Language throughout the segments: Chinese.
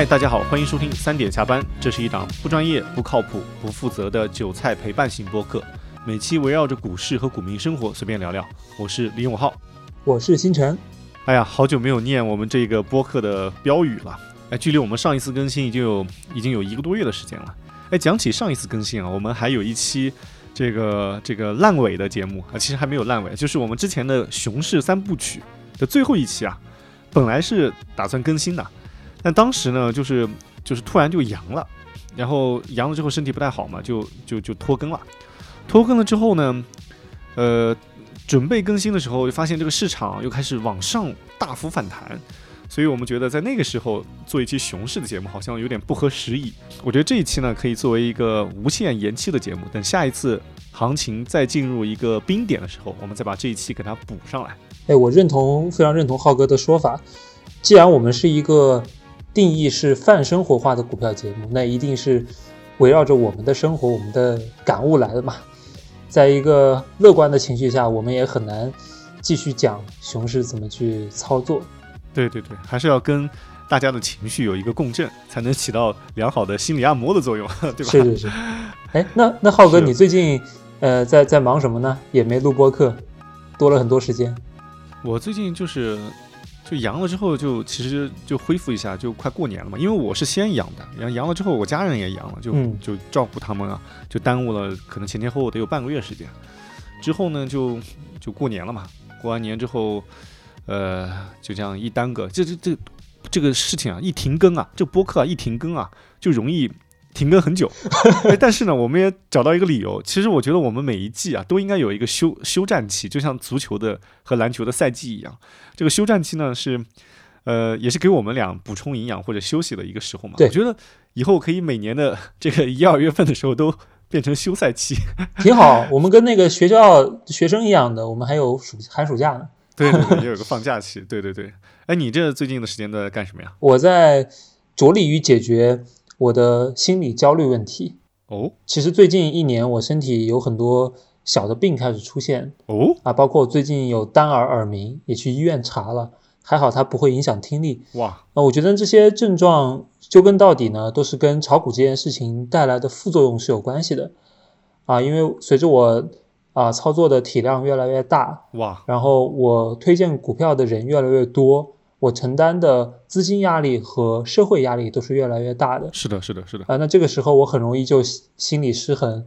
嗨，大家好，欢迎收听三点下班。这是一档不专业、不靠谱、不负责的韭菜陪伴型播客，每期围绕着股市和股民生活随便聊聊。我是李永浩，我是星辰。哎呀，好久没有念我们这个播客的标语了。哎，距离我们上一次更新已经有已经有一个多月的时间了。哎，讲起上一次更新啊，我们还有一期这个这个烂尾的节目啊，其实还没有烂尾，就是我们之前的熊市三部曲的最后一期啊，本来是打算更新的。但当时呢，就是就是突然就阳了，然后阳了之后身体不太好嘛，就就就拖更了。拖更了之后呢，呃，准备更新的时候，就发现这个市场又开始往上大幅反弹，所以我们觉得在那个时候做一期熊市的节目好像有点不合时宜。我觉得这一期呢，可以作为一个无限延期的节目，等下一次行情再进入一个冰点的时候，我们再把这一期给它补上来。哎，我认同，非常认同浩哥的说法。既然我们是一个定义是泛生活化的股票节目，那一定是围绕着我们的生活、我们的感悟来的嘛。在一个乐观的情绪下，我们也很难继续讲熊市怎么去操作。对对对，还是要跟大家的情绪有一个共振，才能起到良好的心理按摩的作用，对吧？是是是。哎，那那浩哥，你最近呃在在忙什么呢？也没录播客，多了很多时间。我最近就是。就阳了之后，就其实就恢复一下，就快过年了嘛。因为我是先阳的，然后阳了之后，我家人也阳了，就就照顾他们啊，就耽误了可能前前后后得有半个月时间。之后呢，就就过年了嘛。过完年之后，呃，就这样一耽搁，这这这这个事情啊，一停更啊，这播客啊一停更啊，就容易。停更很久，但是呢，我们也找到一个理由。其实我觉得我们每一季啊，都应该有一个休休战期，就像足球的和篮球的赛季一样。这个休战期呢，是呃，也是给我们俩补充营养或者休息的一个时候嘛。我觉得以后可以每年的 这个一二月份的时候都变成休赛期，挺好。我们跟那个学校学生一样的，我们还有暑寒暑假呢。对对对，也有个放假期。对对对。哎，你这最近的时间都在干什么呀？我在着力于解决。我的心理焦虑问题哦，其实最近一年我身体有很多小的病开始出现哦啊，包括最近有单耳耳鸣，也去医院查了，还好它不会影响听力哇。那我觉得这些症状究根到底呢，都是跟炒股这件事情带来的副作用是有关系的啊，因为随着我啊操作的体量越来越大哇，然后我推荐股票的人越来越多。我承担的资金压力和社会压力都是越来越大的。是的，是的，是的。啊，那这个时候我很容易就心理失衡，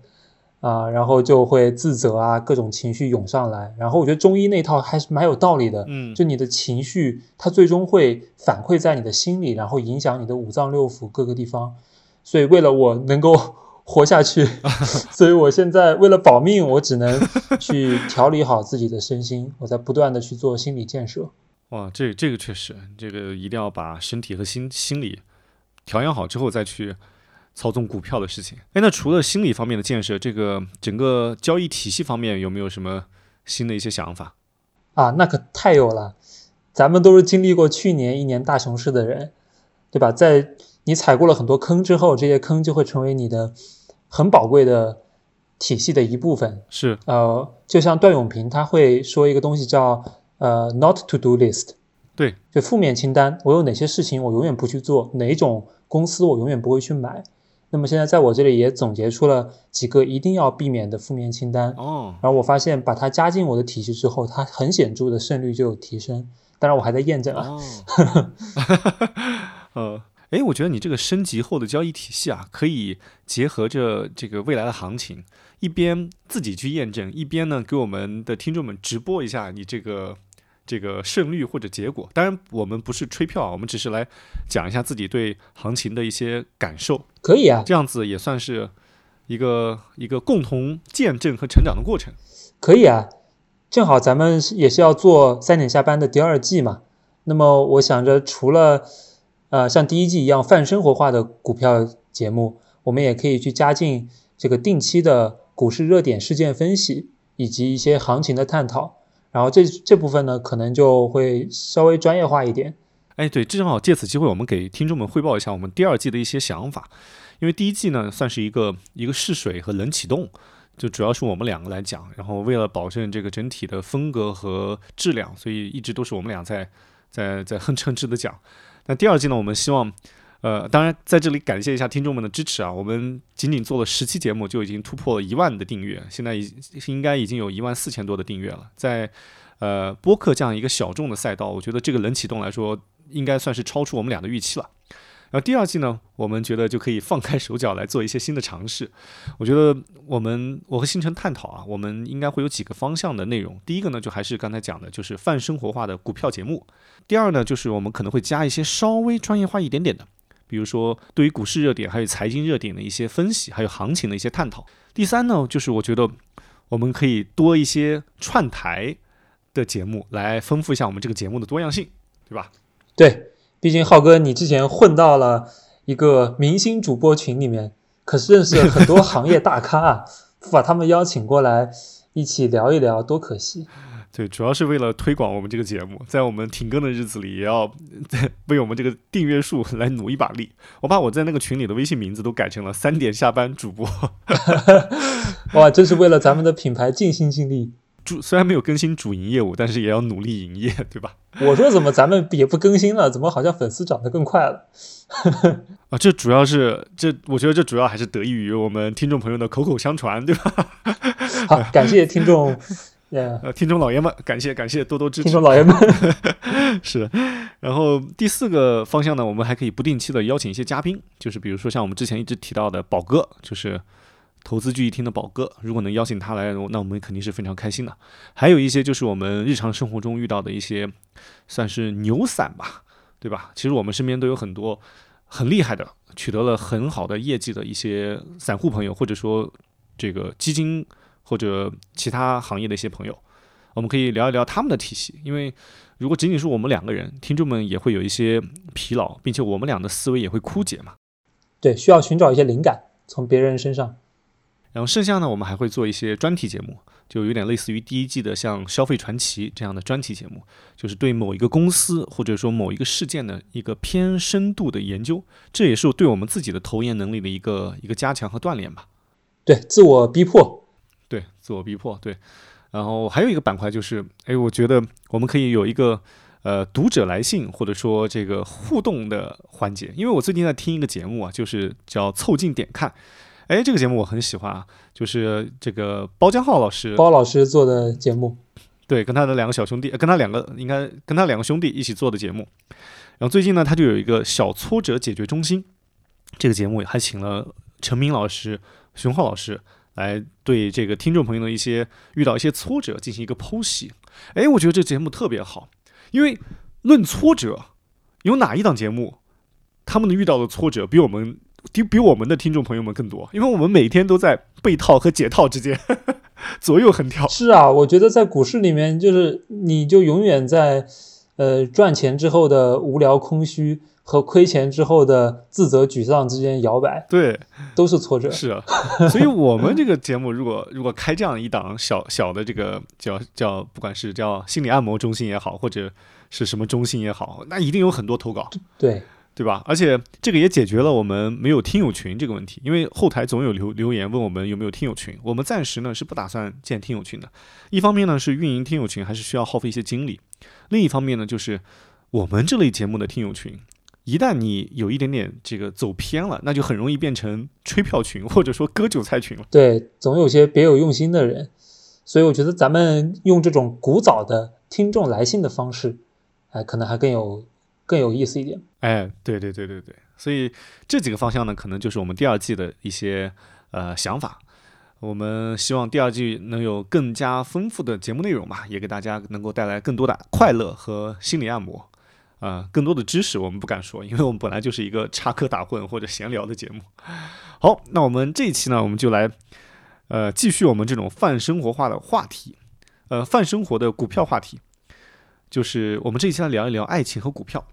啊，然后就会自责啊，各种情绪涌上来。然后我觉得中医那套还是蛮有道理的。嗯，就你的情绪，它最终会反馈在你的心里，然后影响你的五脏六腑各个地方。所以为了我能够 活下去，所以我现在为了保命，我只能去调理好自己的身心。我在不断的去做心理建设。哇，这这个确实，这个一定要把身体和心心理调养好之后再去操纵股票的事情。哎，那除了心理方面的建设，这个整个交易体系方面有没有什么新的一些想法？啊，那可太有了。咱们都是经历过去年一年大熊市的人，对吧？在你踩过了很多坑之后，这些坑就会成为你的很宝贵的体系的一部分。是，呃，就像段永平他会说一个东西叫。呃，not to do list，对，就负面清单。我有哪些事情我永远不去做？哪种公司我永远不会去买？那么现在在我这里也总结出了几个一定要避免的负面清单。哦，然后我发现把它加进我的体系之后，它很显著的胜率就有提升。当然我还在验证啊。哦，呃，哎，我觉得你这个升级后的交易体系啊，可以结合着这个未来的行情，一边自己去验证，一边呢给我们的听众们直播一下你这个这个胜率或者结果。当然，我们不是吹票啊，我们只是来讲一下自己对行情的一些感受，可以啊，这样子也算是一个一个共同见证和成长的过程。可以啊。正好咱们也是要做三点下班的第二季嘛，那么我想着除了呃像第一季一样泛生活化的股票节目，我们也可以去加进这个定期的股市热点事件分析以及一些行情的探讨，然后这这部分呢可能就会稍微专业化一点。哎，对，正好借此机会，我们给听众们汇报一下我们第二季的一些想法，因为第一季呢算是一个一个试水和冷启动。就主要是我们两个来讲，然后为了保证这个整体的风格和质量，所以一直都是我们俩在在在哼哧哼哧的讲。那第二季呢，我们希望，呃，当然在这里感谢一下听众们的支持啊。我们仅仅做了十期节目，就已经突破了一万的订阅，现在已应该已经有一万四千多的订阅了。在呃播客这样一个小众的赛道，我觉得这个冷启动来说，应该算是超出我们俩的预期了。那第二季呢，我们觉得就可以放开手脚来做一些新的尝试。我觉得我们我和星辰探讨啊，我们应该会有几个方向的内容。第一个呢，就还是刚才讲的，就是泛生活化的股票节目。第二呢，就是我们可能会加一些稍微专业化一点点的，比如说对于股市热点还有财经热点的一些分析，还有行情的一些探讨。第三呢，就是我觉得我们可以多一些串台的节目，来丰富一下我们这个节目的多样性，对吧？对。毕竟浩哥，你之前混到了一个明星主播群里面，可是认识了很多行业大咖啊，不 把他们邀请过来一起聊一聊，多可惜。对，主要是为了推广我们这个节目，在我们停更的日子里，也要 为我们这个订阅数来努一把力。我把我在那个群里的微信名字都改成了“三点下班主播”。哇，真是为了咱们的品牌尽心尽力。主虽然没有更新主营业务，但是也要努力营业，对吧？我说怎么咱们也不更新了？怎么好像粉丝涨得更快了？啊，这主要是这，我觉得这主要还是得益于我们听众朋友的口口相传，对吧？好，感谢听众，呃，听众老爷们，感谢感谢多多支持。听众老爷们 是。然后第四个方向呢，我们还可以不定期的邀请一些嘉宾，就是比如说像我们之前一直提到的宝哥，就是。投资聚义厅的宝哥，如果能邀请他来，那我们肯定是非常开心的。还有一些就是我们日常生活中遇到的一些，算是牛散吧，对吧？其实我们身边都有很多很厉害的，取得了很好的业绩的一些散户朋友，或者说这个基金或者其他行业的一些朋友，我们可以聊一聊他们的体系。因为如果仅仅是我们两个人，听众们也会有一些疲劳，并且我们俩的思维也会枯竭嘛。对，需要寻找一些灵感，从别人身上。然后剩下呢，我们还会做一些专题节目，就有点类似于第一季的像《消费传奇》这样的专题节目，就是对某一个公司或者说某一个事件的一个偏深度的研究，这也是对我们自己的投研能力的一个一个加强和锻炼吧。对，自我逼迫。对，自我逼迫。对。然后还有一个板块就是，哎，我觉得我们可以有一个呃读者来信或者说这个互动的环节，因为我最近在听一个节目啊，就是叫《凑近点看》。哎，这个节目我很喜欢啊，就是这个包江浩老师，包老师做的节目，对，跟他的两个小兄弟，跟他两个应该跟他两个兄弟一起做的节目。然后最近呢，他就有一个小挫折解决中心，这个节目还请了陈明老师、熊浩老师来对这个听众朋友的一些遇到一些挫折进行一个剖析。哎，我觉得这节目特别好，因为论挫折，有哪一档节目他们的遇到的挫折比我们？比比我们的听众朋友们更多，因为我们每天都在被套和解套之间 左右横跳。是啊，我觉得在股市里面，就是你就永远在呃赚钱之后的无聊空虚和亏钱之后的自责沮丧之间摇摆。对，都是挫折。是啊，所以我们这个节目如果如果开这样一档小小的这个叫叫不管是叫心理按摩中心也好，或者是什么中心也好，那一定有很多投稿。对。对吧？而且这个也解决了我们没有听友群这个问题，因为后台总有留留言问我们有没有听友群，我们暂时呢是不打算建听友群的。一方面呢是运营听友群还是需要耗费一些精力，另一方面呢就是我们这类节目的听友群一旦你有一点点这个走偏了，那就很容易变成吹票群或者说割韭菜群了。对，总有些别有用心的人，所以我觉得咱们用这种古早的听众来信的方式，哎，可能还更有更有意思一点。哎，对对对对对，所以这几个方向呢，可能就是我们第二季的一些呃想法。我们希望第二季能有更加丰富的节目内容嘛，也给大家能够带来更多的快乐和心理按摩。啊，更多的知识我们不敢说，因为我们本来就是一个插科打诨或者闲聊的节目。好，那我们这一期呢，我们就来呃继续我们这种泛生活化的话题，呃泛生活的股票话题，就是我们这一期来聊一聊爱情和股票。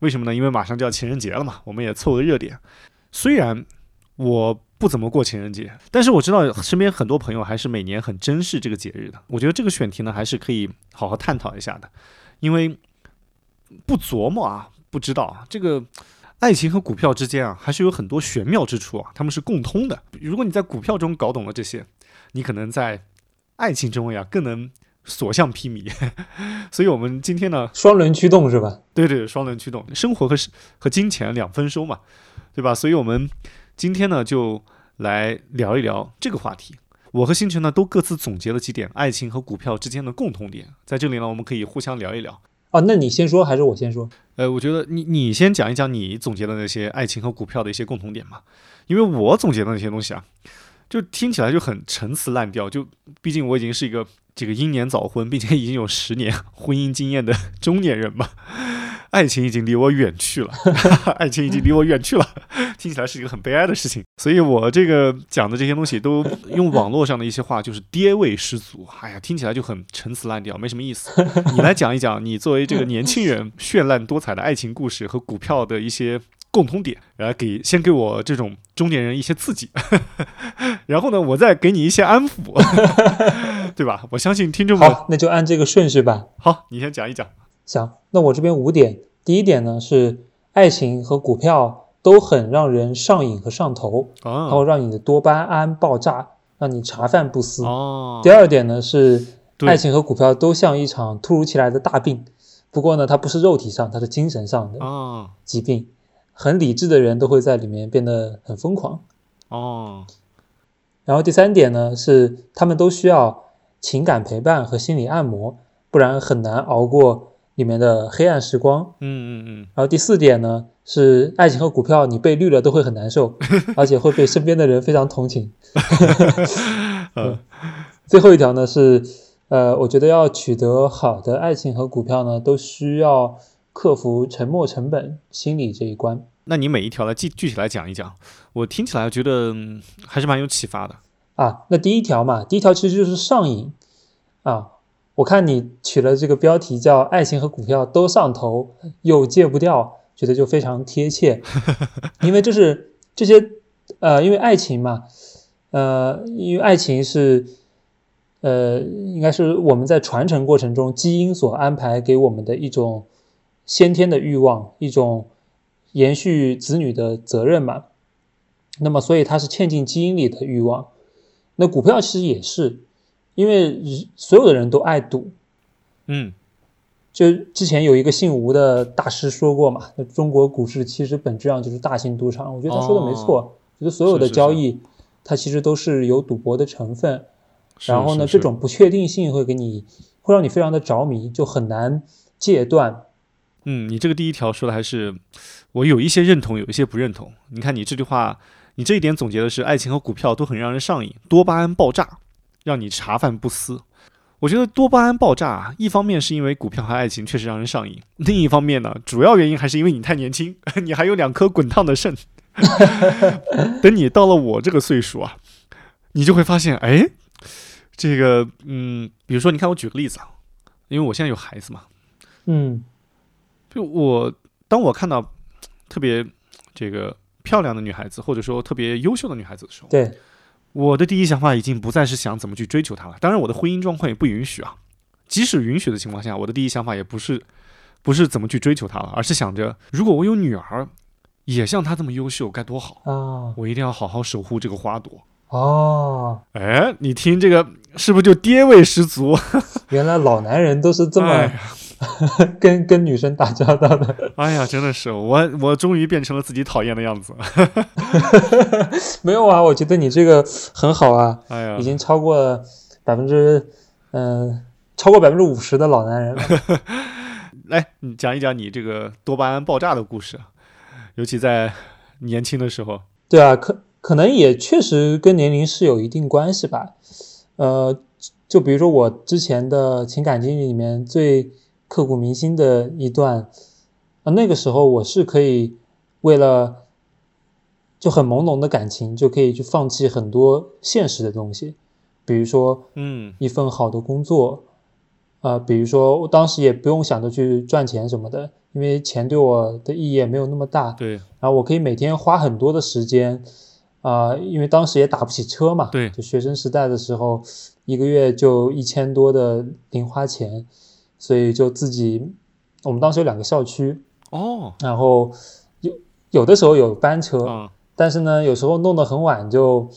为什么呢？因为马上就要情人节了嘛，我们也凑个热点。虽然我不怎么过情人节，但是我知道身边很多朋友还是每年很珍视这个节日的。我觉得这个选题呢，还是可以好好探讨一下的，因为。不琢磨啊，不知道，这个爱情和股票之间啊，还是有很多玄妙之处啊，他们是共通的。如果你在股票中搞懂了这些，你可能在爱情中呀更能所向披靡。所以，我们今天呢，双轮驱动是吧？对对，双轮驱动，生活和和金钱两丰收嘛，对吧？所以，我们今天呢，就来聊一聊这个话题。我和星辰呢，都各自总结了几点爱情和股票之间的共同点，在这里呢，我们可以互相聊一聊。哦，那你先说还是我先说？呃，我觉得你你先讲一讲你总结的那些爱情和股票的一些共同点嘛，因为我总结的那些东西啊，就听起来就很陈词滥调。就毕竟我已经是一个这个英年早婚，并且已经有十年婚姻经验的中年人吧。爱情已经离我远去了，爱情已经离我远去了，听起来是一个很悲哀的事情。所以我这个讲的这些东西都用网络上的一些话，就是爹味十足。哎呀，听起来就很陈词滥调，没什么意思。你来讲一讲，你作为这个年轻人绚烂多彩的爱情故事和股票的一些共通点，然后给先给我这种中年人一些刺激，然后呢，我再给你一些安抚，对吧？我相信听众们，好，那就按这个顺序吧。好，你先讲一讲。行，那我这边五点，第一点呢是爱情和股票都很让人上瘾和上头，然后让你的多巴胺爆炸，让你茶饭不思。哦。第二点呢是爱情和股票都像一场突如其来的大病，不过呢它不是肉体上，它是精神上的疾病，很理智的人都会在里面变得很疯狂。哦。然后第三点呢是他们都需要情感陪伴和心理按摩，不然很难熬过。里面的黑暗时光，嗯嗯嗯，然后第四点呢是爱情和股票，你被绿了都会很难受，而且会被身边的人非常同情。嗯，最后一条呢是，呃，我觉得要取得好的爱情和股票呢，都需要克服沉没成本心理这一关。那你每一条来具具体来讲一讲，我听起来觉得还是蛮有启发的啊。那第一条嘛，第一条其实就是上瘾啊。我看你取了这个标题叫“爱情和股票都上头又戒不掉”，觉得就非常贴切，因为这是这些呃，因为爱情嘛，呃，因为爱情是呃，应该是我们在传承过程中基因所安排给我们的一种先天的欲望，一种延续子女的责任嘛。那么，所以它是嵌进基因里的欲望。那股票其实也是。因为所有的人都爱赌，嗯，就之前有一个姓吴的大师说过嘛，中国股市其实本质上就是大型赌场。我觉得他说的没错，觉得所有的交易它其实都是有赌博的成分。然后呢，这种不确定性会给你会让你非常的着迷，就很难戒断。嗯，你这个第一条说的还是我有一些认同，有一些不认同。你看你这句话，你这一点总结的是爱情和股票都很让人上瘾，多巴胺爆炸。让你茶饭不思，我觉得多巴胺爆炸，一方面是因为股票和爱情确实让人上瘾，另一方面呢，主要原因还是因为你太年轻，你还有两颗滚烫的肾。等你到了我这个岁数啊，你就会发现，哎，这个，嗯，比如说，你看，我举个例子啊，因为我现在有孩子嘛，嗯，就我当我看到特别这个漂亮的女孩子，或者说特别优秀的女孩子的时候，对。我的第一想法已经不再是想怎么去追求她了。当然，我的婚姻状况也不允许啊。即使允许的情况下，我的第一想法也不是，不是怎么去追求她了，而是想着，如果我有女儿，也像她这么优秀，该多好啊！我一定要好好守护这个花朵。哦，哎，你听这个是不是就爹味十足？原来老男人都是这么 跟跟女生打交道的。哎呀，真的是我，我终于变成了自己讨厌的样子。没有啊，我觉得你这个很好啊，哎呀，已经超过了百分之嗯，超过百分之五十的老男人了。来，你讲一讲你这个多巴胺爆炸的故事，尤其在年轻的时候。对啊，可可能也确实跟年龄是有一定关系吧。呃，就比如说我之前的情感经历里面最刻骨铭心的一段，啊，那个时候我是可以为了就很朦胧的感情，就可以去放弃很多现实的东西，比如说，嗯，一份好的工作，啊，比如说我当时也不用想着去赚钱什么的，因为钱对我的意义也没有那么大。对，然后我可以每天花很多的时间，啊、因为当时也打不起车嘛，对。就学生时代的时候，一个月就一千多的零花钱，所以就自己，我们当时有两个校区，哦，然后有有的时候有班车，嗯，但是呢，有时候弄得很晚就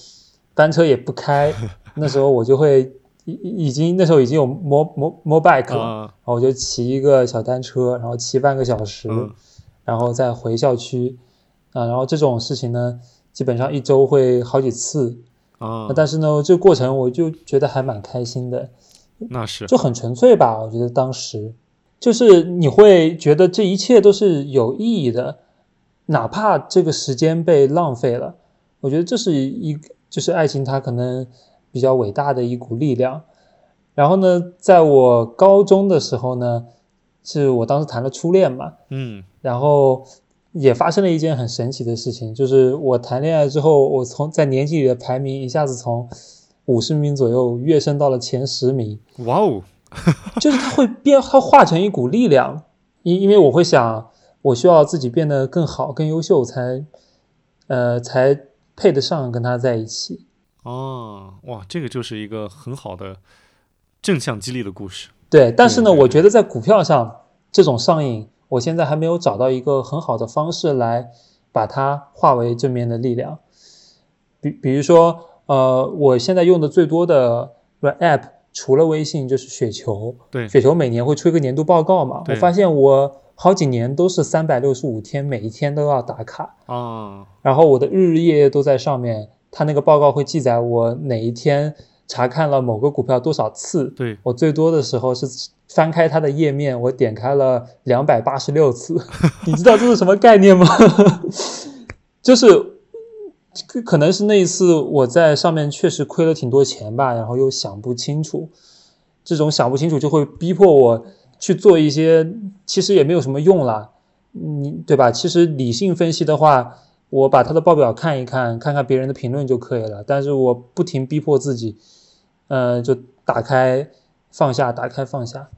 班车也不开，那时候我就会已已经那时候已经有摩摩摩 bike 然后我就骑一个小单车，然后骑半个小时，嗯。然后再回校区，啊，然后这种事情呢，基本上一周会好几次，啊，但是呢，这个过程我就觉得还蛮开心的，那是，就很纯粹吧，我觉得当时。就是你会觉得这一切都是有意义的，哪怕这个时间被浪费了，我觉得这是一就是爱情它可能比较伟大的一股力量。然后呢，在我高中的时候呢，是我当时谈了初恋嘛，嗯，然后也发生了一件很神奇的事情，就是我谈恋爱之后，我从在年级里的排名一下子从五十名左右跃升到了前十名，哇哦，就是它会变，它化成一股力量，因因为我会想，我需要自己变得更好、更优秀，才呃才配得上跟他在一起。哦，哇，这个就是一个很好的正向激励的故事。对，但是呢，我觉得在股票上这种上瘾，我现在还没有找到一个很好的方式来把它化为正面的力量。比比如说，呃，我现在用的最多的 app 除了微信就是雪球，对，雪球每年会出一个年度报告嘛，我发现我好几年都是三百六十五天，每一天都要打卡，啊，然后我的日日夜夜都在上面，它那个报告会记载我哪一天查看了某个股票多少次，对，我最多的时候是翻开它的页面，我点开了两百八十六次。你知道这是什么概念吗？就是可可能是那一次我在上面确实亏了挺多钱吧，然后又想不清楚，这种想不清楚就会逼迫我去做一些其实也没有什么用啦，你对吧？其实理性分析的话，我把它的报表看一看，看看别人的评论就可以了。但是我不停逼迫自己，呃，就打开放下，打开放下，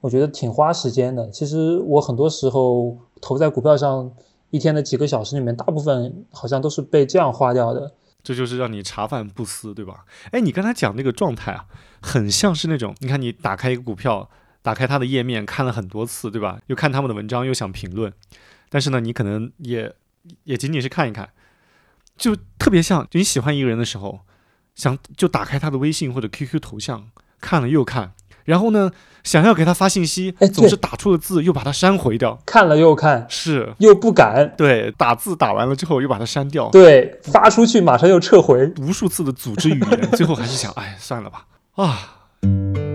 我觉得挺花时间的。其实我很多时候投在股票上，一天的几个小时里面，大部分好像都是被这样花掉的。这就是让你茶饭不思，对吧？哎，你刚才讲那个状态啊，很像是那种，你看你打开一个股票，打开它的页面看了很多次，对吧？又看他们的文章，又想评论，但是呢，你可能也也仅仅是看一看，就特别像就你喜欢一个人的时候，想就打开他的微信或者 QQ 头像，看了又看，然后呢，想要给他发信息总是打错了字又把它删回掉，看了又看，是。又不敢，对，打字打完了之后又把它删掉，对，发出去马上又撤回。无数次的组织语言，最后还是想，哎，算了吧，啊。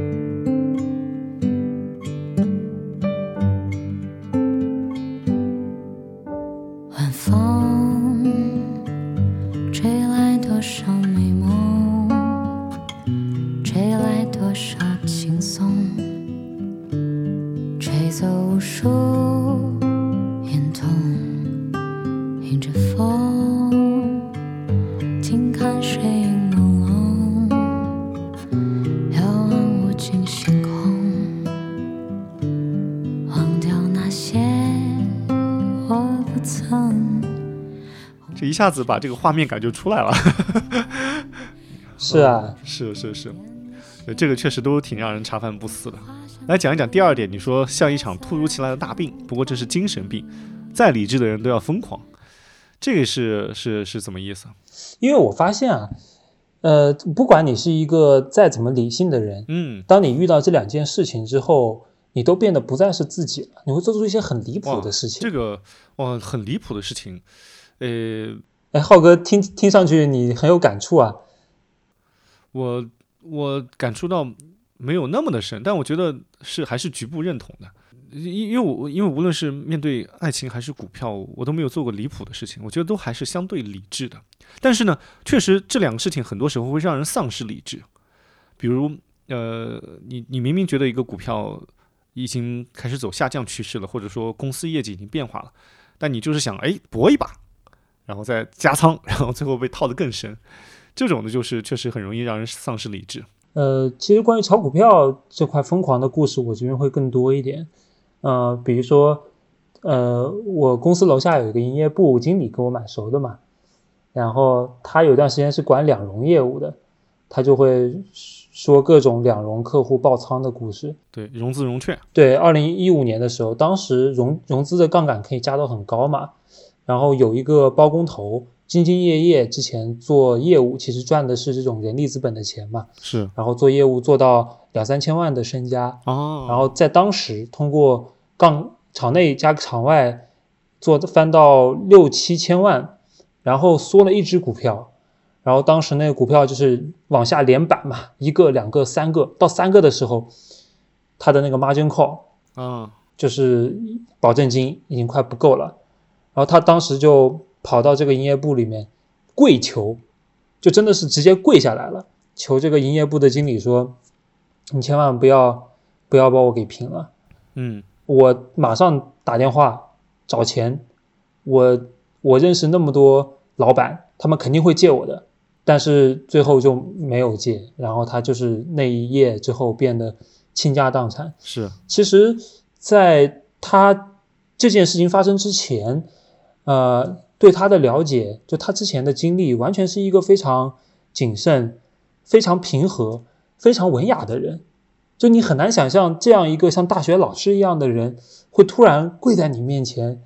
下子把这个画面感就出来了。是啊，是 是是，呃这个确实都挺让人茶饭不思的。来讲一讲第二点，你说像一场突如其来的大病，不过这是精神病，再理智的人都要疯狂，这个是是是怎么意思？因为我发现啊，呃，不管你是一个再怎么理性的人，嗯，当你遇到这两件事情之后，你都变得不再是自己了，你会做出一些很离谱的事情。这个哇，很离谱的事情。呃，哎，浩哥，听听上去你很有感触啊。我我感触到没有那么的深，但我觉得是还是局部认同的。因因为我因为无论是面对爱情还是股票，我都没有做过离谱的事情，我觉得都还是相对理智的。但是呢，确实这两个事情很多时候会让人丧失理智。比如，呃，你你明明觉得一个股票已经开始走下降趋势了，或者说公司业绩已经变化了，但你就是想哎搏一把，然后再加仓，然后最后被套得更深。这种的就是确实很容易让人丧失理智。呃，其实关于炒股票这块疯狂的故事，我这边会更多一点。呃，比如说，呃，我公司楼下有一个营业部经理跟我蛮熟的嘛，然后他有段时间是管两融业务的，他就会说各种两融客户爆仓的故事。对，融资融券，对，二零一五年的时候，当时融融资的杠杆可以加到很高嘛，然后有一个包工头兢兢业业，之前做业务其实赚的是这种人力资本的钱嘛，是。然后做业务做到两三千万的身家，哦，然后在当时通过杠场内加场外做翻到六七千万，然后缩了一只股票，然后当时那个股票就是往下连板嘛，一个、两个、三个，到三个的时候，他的那个 margin call 啊，就是保证金已经快不够了，然后他当时就跑到这个营业部里面跪求，就真的是直接跪下来了，求这个营业部的经理说，你千万不要不要把我给平了。嗯我马上打电话找钱，我我认识那么多老板，他们肯定会借我的，但是最后就没有借，然后他就是那一夜之后变得倾家荡产。是其实，在他这件事情发生之前，呃，对他的了解，就他之前的经历，完全是一个非常谨慎、非常平和、非常文雅的人。就你很难想象，这样一个像大学老师一样的人，会突然跪在你面前，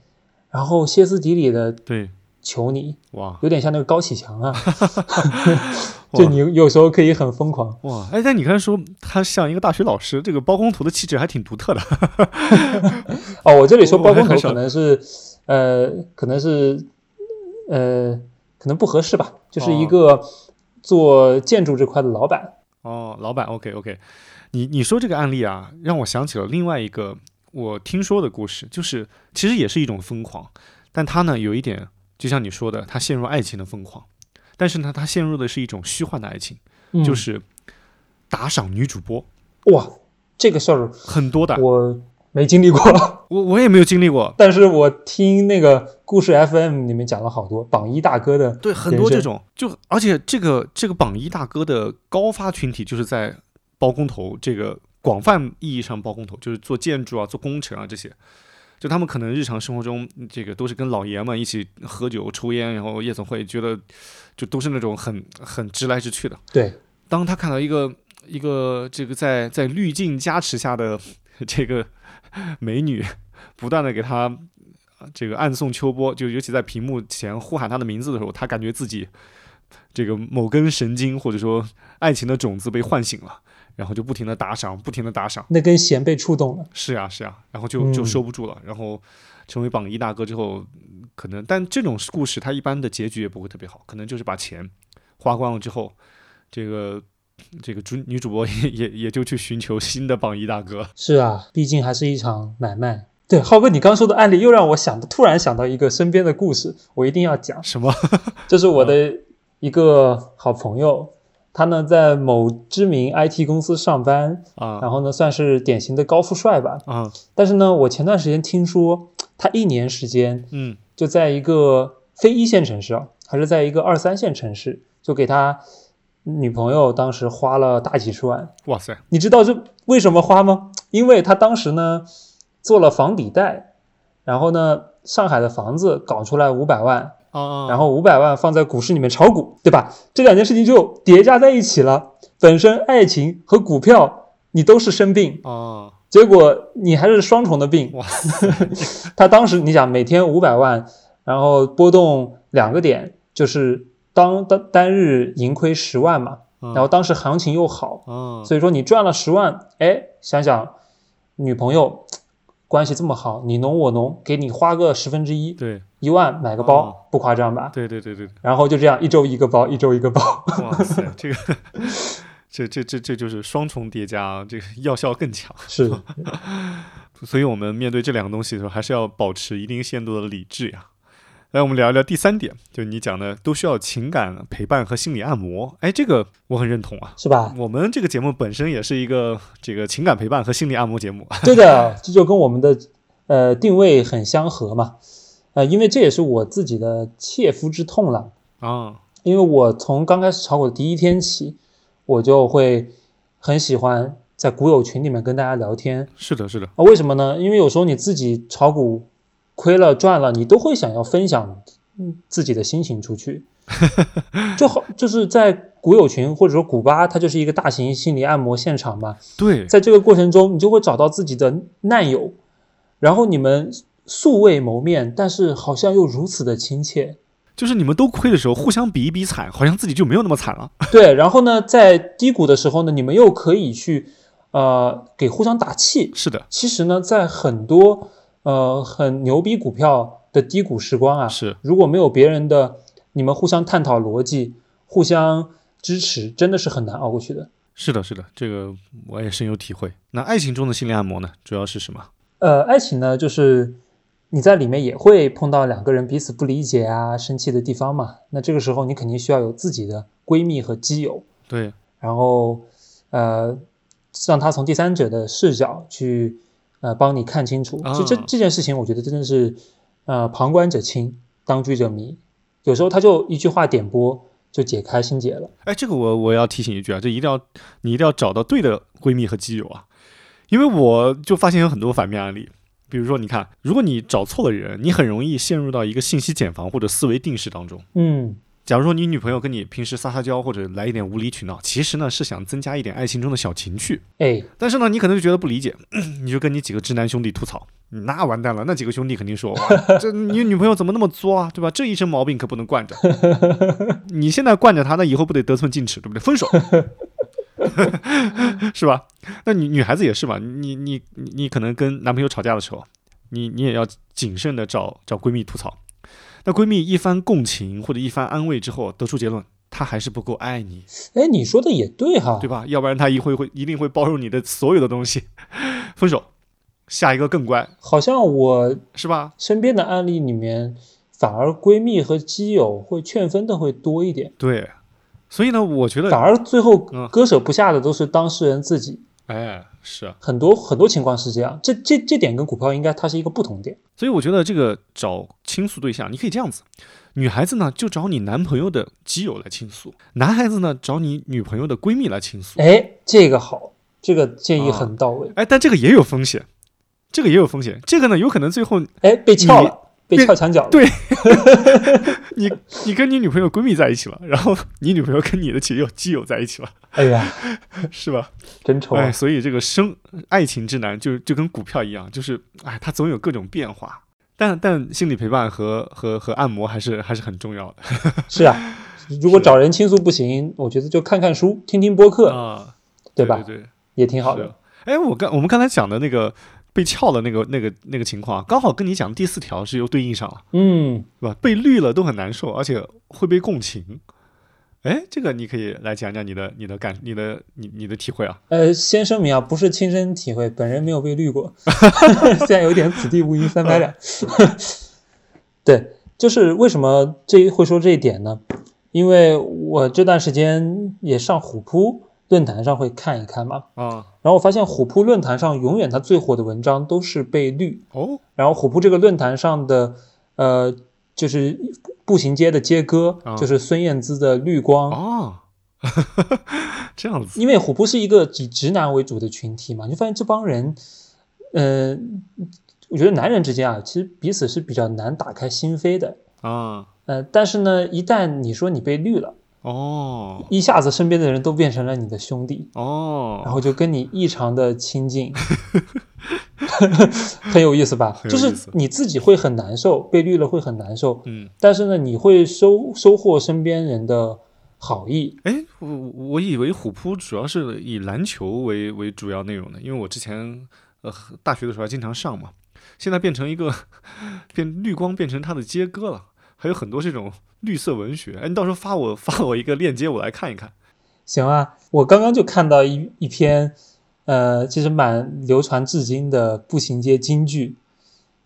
然后歇斯底里的对，求你，哇有点像那个高启强啊。就你有时候可以很疯狂，哇，哎，但你刚才说他像一个大学老师，这个包工头的气质还挺独特的。哦，我这里说包工头可能是，呃，可能是，呃，可能不合适吧，就是一哦个做建筑这块的老板。哦，老板，OK OK，你你说这个案例啊，让我想起了另外一个我听说的故事，就是其实也是一种疯狂，但他呢有一点，就像你说的，他陷入爱情的疯狂，但是呢，他陷入的是一种虚幻的爱情，嗯。就是打赏女主播，哇，这个事儿很多的，我没经历过，我我也没有经历过。但是我听那个故事 FM 里面讲了好多榜一大哥的，对，很多这种，就而且这个这个榜一大哥的高发群体就是在包工头这个广泛意义上包工头，就是做建筑啊、做工程啊这些，就他们可能日常生活中这个都是跟老爷们一起喝酒、抽烟，然后夜总会，觉得就都是那种很很直来直去的。对，当他看到一个一个这个在在滤镜加持下的这个美女，不断的给他呃这个暗送秋波，就尤其在屏幕前呼喊他的名字的时候，他感觉自己这个某根神经或者说爱情的种子被唤醒了，然后就不停的打赏，不停的打赏。那根弦被触动了。是呀，是呀，然后就就嗯收不住了，然后成为榜一大哥之后，嗯可能但这种故事它一般的结局也不会特别好，可能就是把钱花光了之后，这个这个主女主播也也也就去寻求新的榜一大哥。是啊，毕竟还是一场买卖。对，浩哥，你刚说的案例又让我想，突然想到一个身边的故事，我一定要讲。什么？这是我的一个好朋友，他呢在某知名 IT 公司上班，啊然后呢算是典型的高富帅吧。啊但是呢，我前段时间听说他一年时间嗯就在一个非一线城市啊，还是在一个二三线城市，就给他女朋友当时花了大几十万。哇塞你知道这为什么花吗？因为他当时呢做了房抵贷，然后呢上海的房子搞出来五百万，然后五百万放在股市里面炒股，对吧？这两件事情就叠加在一起了。本身爱情和股票你都是生病，啊结果你还是双重的病。哇他当时你想每天五百万，然后波动两个点，就是当单单日盈亏十万嘛。然然后当时行情又好，啊所以说你赚了十万，哎，想想女朋友关系这么好，你侬我侬，给你花个十分之一，对一万买个包，哦不夸张吧？对对对对对，然后就这样一周一个包，一周一个包。哇塞，这个这这这这就是双重叠加啊，这个药效更强。是，所以我们面对这两个东西的时候，还是要保持一定限度的理智呀。来，我们聊一聊第三点，就你讲的都需要情感陪伴和心理按摩。哎，这个我很认同啊。是吧？我们这个节目本身也是一个这个情感陪伴和心理按摩节目。对的，这就跟我们的呃定位很相合嘛。呃，因为这也是我自己的切肤之痛了。啊，因为我从刚开始炒股的第一天起，我就会很喜欢在股友群里面跟大家聊天是的，是的，啊。为什么呢？因为有时候你自己炒股亏了赚了，你都会想要分享嗯自己的心情出去，就好就是在股友群或者说古巴，它就是一个大型心理按摩现场嘛。对，在这个过程中，你就会找到自己的难友，然后你们素未谋面，但是好像又如此的亲切。就是你们都亏的时候，互相比一比惨，好像自己就没有那么惨了。对，然后呢，在低谷的时候呢，你们又可以去呃给互相打气。是的，其实呢，在很多呃很牛逼股票的低谷时光啊，是如果没有别人的，你们互相探讨逻辑，互相支持，真的是很难熬过去的。是的，是的，这个我也深有体会。那爱情中的心理按摩呢，主要是什么？呃，爱情呢，就是你在里面也会碰到两个人彼此不理解啊、生气的地方嘛。那这个时候，你肯定需要有自己的闺蜜和基友，对，然后呃，让他从第三者的视角去呃帮你看清楚。就这啊这件事情，我觉得真的是呃旁观者清，当局者迷。有时候他就一句话点拨就解开心结了。哎，这个我我要提醒一句啊，这一定要你一定要找到对的闺蜜和基友啊，因为我就发现有很多反面案例。比如说，你看，如果你找错了人，你很容易陷入到一个信息茧房或者思维定式当中。嗯，假如说你女朋友跟你平时撒撒娇或者来一点无理取闹，其实呢是想增加一点爱情中的小情趣，哎，但是呢你可能就觉得不理解，你就跟你几个直男兄弟吐槽，那完蛋了，那几个兄弟肯定说，哇，这你女朋友怎么那么作啊，对吧？这一身毛病可不能惯着，你现在惯着她，那以后不得得寸进尺，对不对？分手。是吧？那女女孩子也是嘛，你你你你可能跟男朋友吵架的时候，你你也要谨慎的找找闺蜜吐槽。那闺蜜一番共情或者一番安慰之后，得出结论，她还是不够爱你，哎，你说的也对哈，对吧？要不然她一会会一定会包容你的所有的东西。分手，下一个更乖，好像我是吧？身边的案例里面，反而闺蜜和基友会劝分的会多一点，对，所以呢，我觉得反，而最后嗯割舍不下的都是当事人自己。哎，是啊，很多很多情况是这样，这这这点跟股票应该它是一个不同点。所以我觉得这个找倾诉对象，你可以这样子：女孩子呢就找你男朋友的基友来倾诉，男孩子呢找你女朋友的闺蜜来倾诉。哎，这个好，这个建议啊很到位。哎，但这个也有风险，这个也有风险。这个呢，有可能最后哎，被撬了，被撬墙角了。对 你你跟你女朋友闺蜜在一起了，然后你女朋友跟你的基友基友在一起了，哎呀，是吧？真丑啊哎，！所以这个生爱情之难就就跟股票一样，就是哎，它总有各种变化。但但心理陪伴和和和按摩还是还是很重要的 是啊，如果找人倾诉不行，我觉得就看看书、听听播客，啊，对吧？对对，也挺好的。哎，我刚我们刚才讲的那个被撬的那个那个那个情况，刚好跟你讲的第四条是又对应上了，嗯，对吧？被绿了都很难受，而且会被共情。哎，这个你可以来讲讲你的你的感你的你你的体会啊。呃，先声明啊，不是亲身体会，本人没有被绿过，现在有点此地无银三百两。对，就是为什么这会说这一点呢？因为我这段时间也上虎扑论坛上会看一看嘛，啊。然后我发现虎扑论坛上永远它最火的文章都是被绿，哦。然后虎扑这个论坛上的呃，就是步行街的街歌，啊。就是孙燕姿的《绿光》哦，这样子。因为虎扑是一个以直男为主的群体嘛，你就发现这帮人，呃，我觉得男人之间啊，其实彼此是比较难打开心扉的。啊。呃，但是呢，一旦你说你被绿了，哦。一下子身边的人都变成了你的兄弟，哦，然后就跟你异常的亲近，很有意思吧？就是你自己会很难受，被绿了会很难受，嗯，但是呢，你会收收获身边人的好意。哎，我我以为虎扑主要是以篮球为为主要内容的，因为我之前呃大学的时候还经常上嘛，现在变成一个 变绿光变成它的接歌了，还有很多这种 绿色文学。哎，你到时候发我发我一个链接，我来看一看。行啊，我刚刚就看到一一篇，呃，其实蛮流传至今的步行街金句，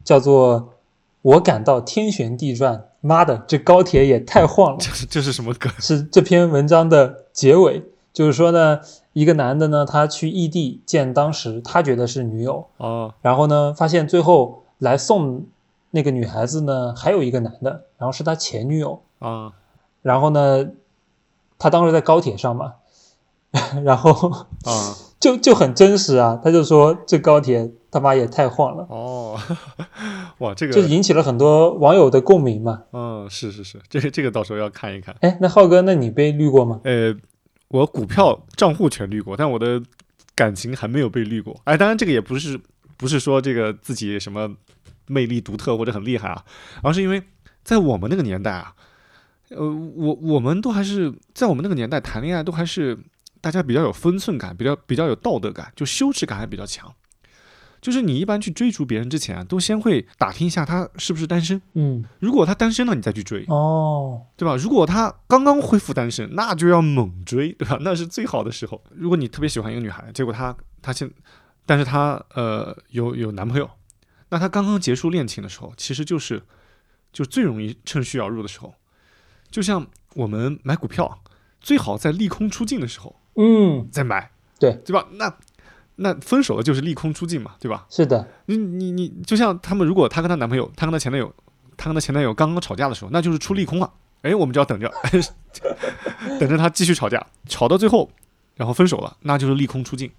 叫做“我感到天旋地转”。妈的，这高铁也太晃了！这是这是什么歌？是这篇文章的结尾，就是说呢，一个男的呢，他去异地见当时他觉得是女友，啊，然后呢，发现最后来送那个女孩子呢，还有一个男的，然后是他前女友，啊，然后呢，他当时在高铁上嘛，然后啊，就就很真实啊，他就说这高铁他妈也太晃了，哦，哇，这个就引起了很多网友的共鸣嘛。嗯，是是是，这个这个到时候要看一看。哎，那浩哥，那你被绿过吗？呃，我股票账户全绿过，但我的感情还没有被绿过。哎，当然这个也不是不是说这个自己什么魅力独特或者很厉害啊，而是因为在我们那个年代啊，呃，我我们都还是在我们那个年代谈恋爱都还是大家比较有分寸感，比较比较有道德感，就羞耻感还比较强。就是你一般去追逐别人之前啊，都先会打听一下他是不是单身。嗯，如果他单身了，你再去追。哦，对吧？如果他刚刚恢复单身，那就要猛追，对吧？那是最好的时候。如果你特别喜欢一个女孩，结果她她现，但是她呃有有男朋友，那她刚刚结束恋情的时候，其实就是就最容易趁虚而入的时候。就像我们买股票，最好在利空出尽的时候嗯，再买，对对吧？那那分手了就是利空出尽嘛，对吧？是的，你你你，就像他们，如果她跟她男朋友，她跟她前男友，她跟她前男友刚刚吵架的时候，那就是出利空了。哎，我们就要等着，等着他继续吵架，吵到最后，然后分手了，那就是利空出尽。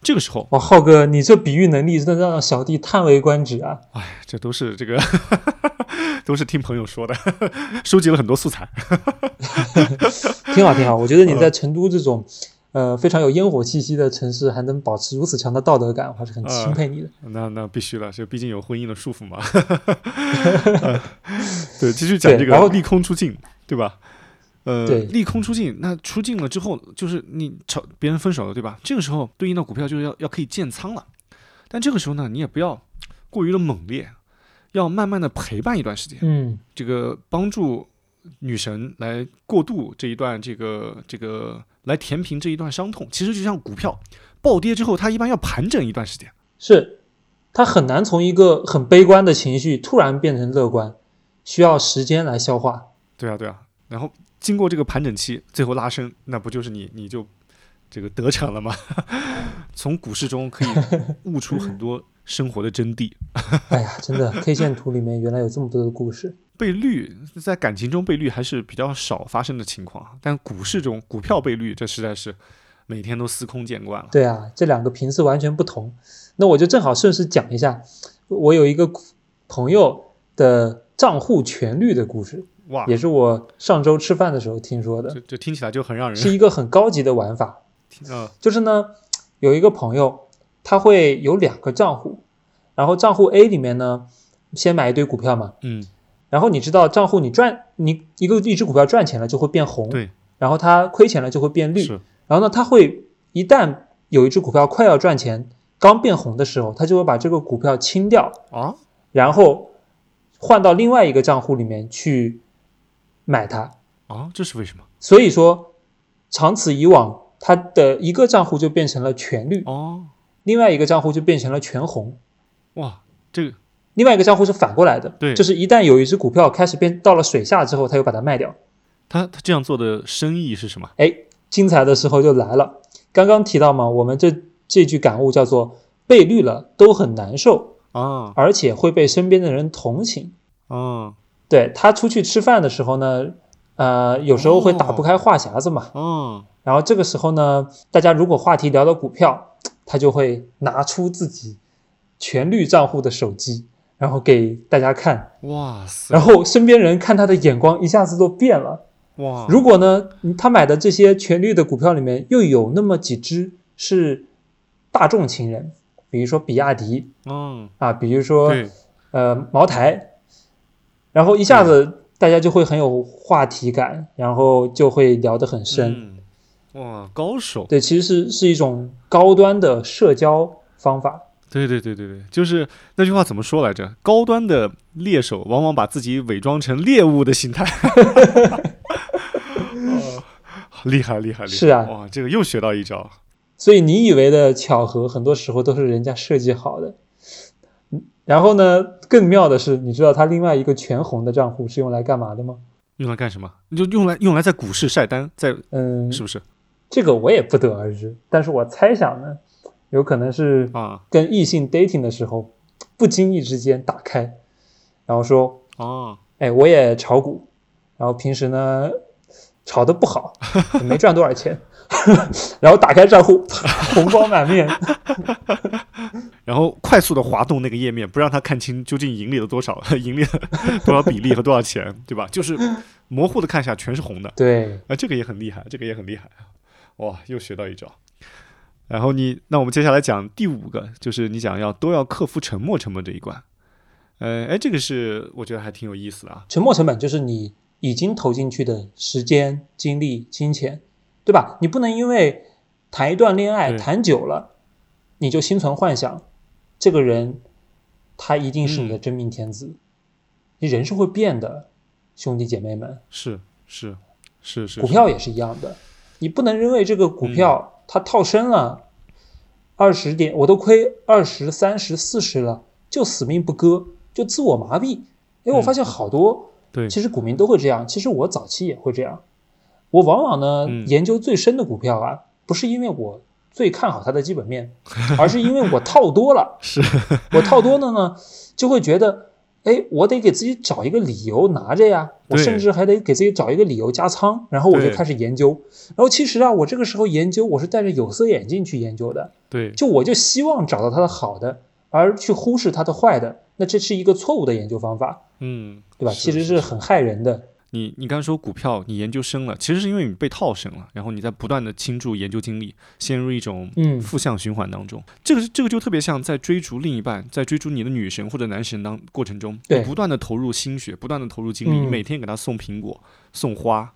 这个时候，哇，浩哥，你这比喻能力真的让小弟叹为观止啊！哎，这都是这个，都是听朋友说的，收集了很多素材。挺好，挺好。我觉得你在成都这种，呃，非常有烟火气息的城市，还能保持如此强的道德感，我还是很钦佩你的。那那必须了，这毕竟有婚姻的束缚嘛。呃 对，继续讲这个然后个利空出尽，对吧？呃，对利空出尽，那出尽了之后，就是你吵别人分手了，对吧？这个时候对应到股票就是要要可以建仓了，但这个时候呢，你也不要过于的猛烈，要慢慢的陪伴一段时间，嗯，这个帮助女神来过渡这一段这个这个来填平这一段伤痛。其实就像股票暴跌之后，它一般要盘整一段时间。是，它很难从一个很悲观的情绪突然变成乐观，需要时间来消化。对啊，对啊，然后经过这个盘整期，最后拉升，那不就是你你就这个得逞了吗？从股市中可以悟出很多生活的真谛。哎呀，真的，K 线图里面原来有这么多的故事。被绿在感情中被绿还是比较少发生的情况啊，但股市中股票被绿，这实在是每天都司空见惯了。对啊，这两个频次完全不同。那我就正好顺势讲一下，我有一个朋友的账户全绿的故事，哇，也是我上周吃饭的时候听说的这，这听起来就很让人是一个很高级的玩法。呃就是呢，有一个朋友，他会有两个账户，然后账户 A 里面呢，先买一堆股票嘛，嗯。然后你知道账户你赚你一个一只股票赚钱了就会变红，对，然后它亏钱了就会变绿，是。然后呢，它会一旦有一只股票快要赚钱，刚变红的时候，它就会把这个股票清掉，啊？然后换到另外一个账户里面去买它。啊，这是为什么？所以说，长此以往，它的一个账户就变成了全绿，哦，另外一个账户就变成了全红。哇，这个另外一个账户是反过来的，对就是一旦有一只股票开始变到了水下之后，他又把它卖掉。他他这样做的深意是什么？哎，精彩的时候就来了。刚刚提到嘛，我们这这句感悟叫做“被绿了都很难受，啊而且会被身边的人同情”。啊对他出去吃饭的时候呢，呃，有时候会打不开话匣子嘛。啊然后这个时候呢，大家如果话题聊到股票，他就会拿出自己全绿账户的手机，然后给大家看。哇塞，然后身边人看他的眼光一下子都变了。哇，如果呢，他买的这些全绿的股票里面又有那么几只是大众情人，比如说比亚迪嗯啊，比如说呃茅台，然后一下子大家就会很有话题感，然后就会聊得很深。嗯，哇，高手，对，其实是是一种高端的社交方法。对对对对对，就是那句话怎么说来着？高端的猎手往往把自己伪装成猎物的心态。哦厉害厉害厉害！是啊哇，这个又学到一招。所以你以为的巧合，很多时候都是人家设计好的。嗯然后呢，更妙的是，你知道他另外一个全红的账户是用来干嘛的吗？用来干什么？就用来用来在股市晒单，在嗯，是不是这个我也不得而知，但是我猜想呢，有可能是啊？跟异性 dating 的时候，不经意之间打开，然后说，啊，哎，我也炒股，然后平时呢炒的不好，也没赚多少钱，然后打开账户，红光满面。然后快速的滑动那个页面，不让他看清究竟盈利了多少，盈利了多少比例和多少钱，对吧？就是模糊的看一下，全是红的。对，啊，这个也很厉害，这个也很厉害，哇，又学到一招。然后你，那我们接下来讲第五个，就是你讲要都要克服沉没成本这一关。呃，哎，这个是我觉得还挺有意思的啊。沉没成本就是你已经投进去的时间、精力、金钱，对吧？你不能因为谈一段恋爱谈久了，你就心存幻想，这个人他一定是你的嗯真命天子。你人是会变的，兄弟姐妹们，是是是是，股票也是一样的，你不能因为这个股票它套深了二十点，我都亏二十三十四十了，就死命不割，就自我麻痹。因为我发现好多。对，其实股民都会这样，其实我早期也会这样。我往往呢、嗯研究最深的股票啊，不是因为我最看好它的基本面，而是因为我套多了。是我套多了呢，就会觉得，哎，我得给自己找一个理由拿着呀，我甚至还得给自己找一个理由加仓，然后我就开始研究。然后其实啊，我这个时候研究，我是戴着有色眼镜去研究的，对，就我就希望找到它的好的，而去忽视它的坏的，那这是一个错误的研究方法，嗯，对吧？其实是很害人的。你你刚才说股票你研究生了，其实是因为你被套深了，然后你在不断的倾注研究精力，陷入一种嗯。负向循环当中。这个这个就特别像在追逐另一半，在追逐你的女神或者男神当过程中，你不断的投入心血，不断的投入精力，你嗯。每天给他送苹果、送花，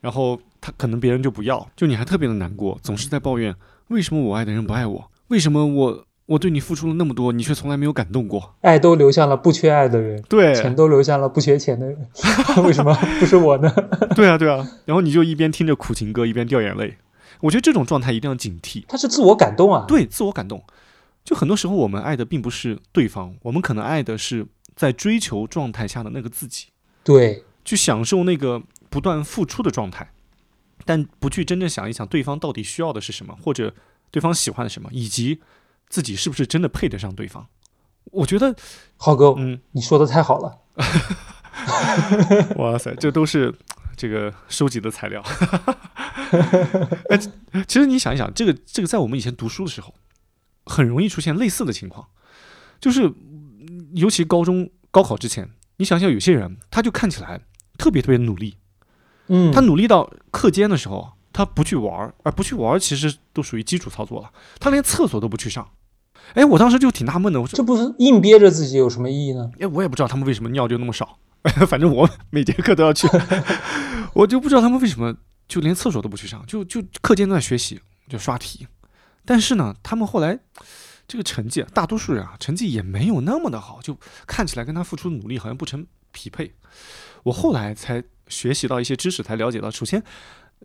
然后他可能别人就不要，就你还特别的难过，总是在抱怨为什么我爱的人不爱我，为什么我我对你付出了那么多，你却从来没有感动过。爱都流向了不缺爱的人，对，钱都流向了不缺钱的人，为什么不是我呢？对啊，对啊，然后你就一边听着苦情歌，一边掉眼泪。我觉得这种状态一定要警惕。他是自我感动啊，对，自我感动。就很多时候我们爱的并不是对方，我们可能爱的是在追求状态下的那个自己，对去享受那个不断付出的状态，但不去真正想一想对方到底需要的是什么，或者对方喜欢的什么，以及自己是不是真的配得上对方。我觉得，浩哥，嗯，你说的太好了，哇塞，这都是这个收集的材料。哎，其实你想一想，这个这个在我们以前读书的时候，很容易出现类似的情况，就是嗯尤其高中高考之前，你想想有些人他就看起来特别特别努力，嗯，他努力到课间的时候，他不去玩儿，而不去玩儿其实都属于基础操作了，他连厕所都不去上。哎，我当时就挺纳闷的，我说这不是硬憋着自己有什么意义呢？哎，我也不知道他们为什么尿就那么少，反正我每节课都要去，我就不知道他们为什么就连厕所都不去上，就就课间都在学习，就刷题。但是呢，他们后来这个成绩，大多数人啊，成绩也没有那么的好，就看起来跟他付出的努力好像不成匹配。我后来才学习到一些知识，才了解到，首先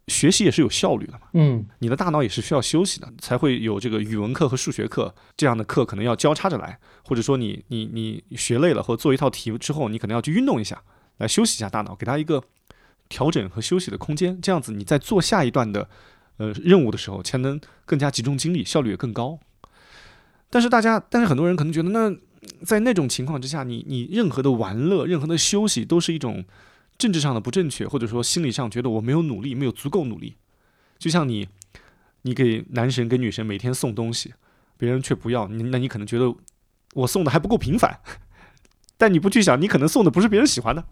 学习也是有效率的嘛。嗯，你的大脑也是需要休息的，才会有这个语文课和数学课这样的课，可能要交叉着来，或者说你你你学累了或者做一套题之后，你可能要去运动一下，来休息一下大脑，给它一个调整和休息的空间，这样子你在做下一段的呃任务的时候，才能更加集中精力，效率也更高。但是大家，但是很多人可能觉得，那在那种情况之下，你你任何的玩乐、任何的休息，都是一种政治上的不正确，或者说心理上觉得我没有努力，没有足够努力。就像你，你给男神给女神每天送东西，别人却不要，你那你可能觉得我送的还不够频繁，但你不去想，你可能送的不是别人喜欢的。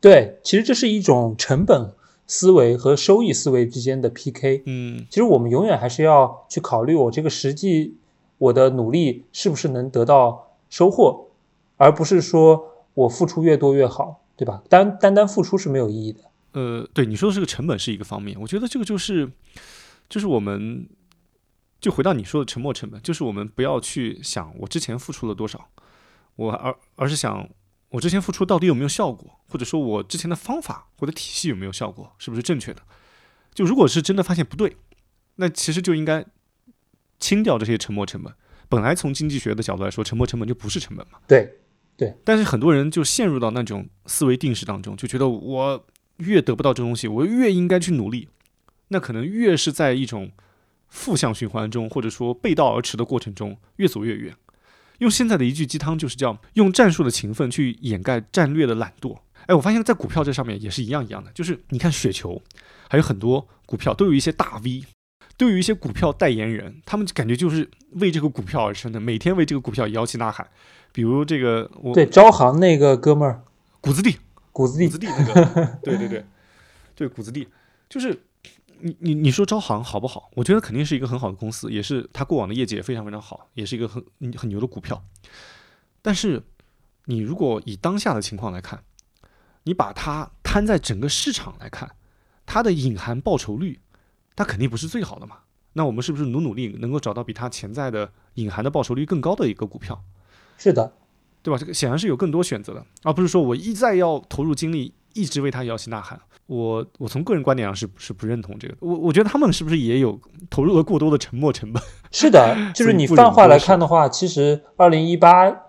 对，其实这是一种成本思维和收益思维之间的 PK。嗯，其实我们永远还是要去考虑我这个实际我的努力是不是能得到收获，而不是说我付出越多越好，对吧？单单单付出是没有意义的。呃，对你说的这个成本是一个方面，我觉得这个就是，就是我们就回到你说的沉没成本，就是我们不要去想我之前付出了多少，我而而是想我之前付出到底有没有效果，或者说我之前的方法或者体系有没有效果，是不是正确的？就如果是真的发现不对，那其实就应该清掉这些沉没成本。本来从经济学的角度来说，沉没成本就不是成本嘛。对，对但是很多人就陷入到那种思维定式当中，就觉得我越得不到这东西，我越应该去努力，那可能越是在一种负向循环中，或者说背道而驰的过程中越走越远。用现在的一句鸡汤就是叫用战术的勤奋去掩盖战略的懒惰。哎，我发现在股票这上面也是一样一样的，就是你看雪球，还有很多股票都有一些大 V，都有一些股票代言人，他们感觉就是为这个股票而生的，每天为这个股票摇旗呐喊。比如这个我对，招行那个哥们儿，谷子地，谷子地谷子地那个，对 对对，对谷子地，就是你你你说招行好不好？我觉得肯定是一个很好的公司，也是它过往的业绩也非常非常好，也是一个很很牛的股票。但是你如果以当下的情况来看，你把它摊在整个市场来看，它的隐含报酬率，它肯定不是最好的嘛。那我们是不是努努力，能够找到比它潜在的隐含的报酬率更高的一个股票？是的，对吧？这个显然是有更多选择的，而不是说我一再要投入精力，一直为他摇旗呐喊。我我从个人观点上是是不认同这个。我我觉得他们是不是也有投入了过多的沉没成本？是的，就是你泛化来看的话，其实二零一八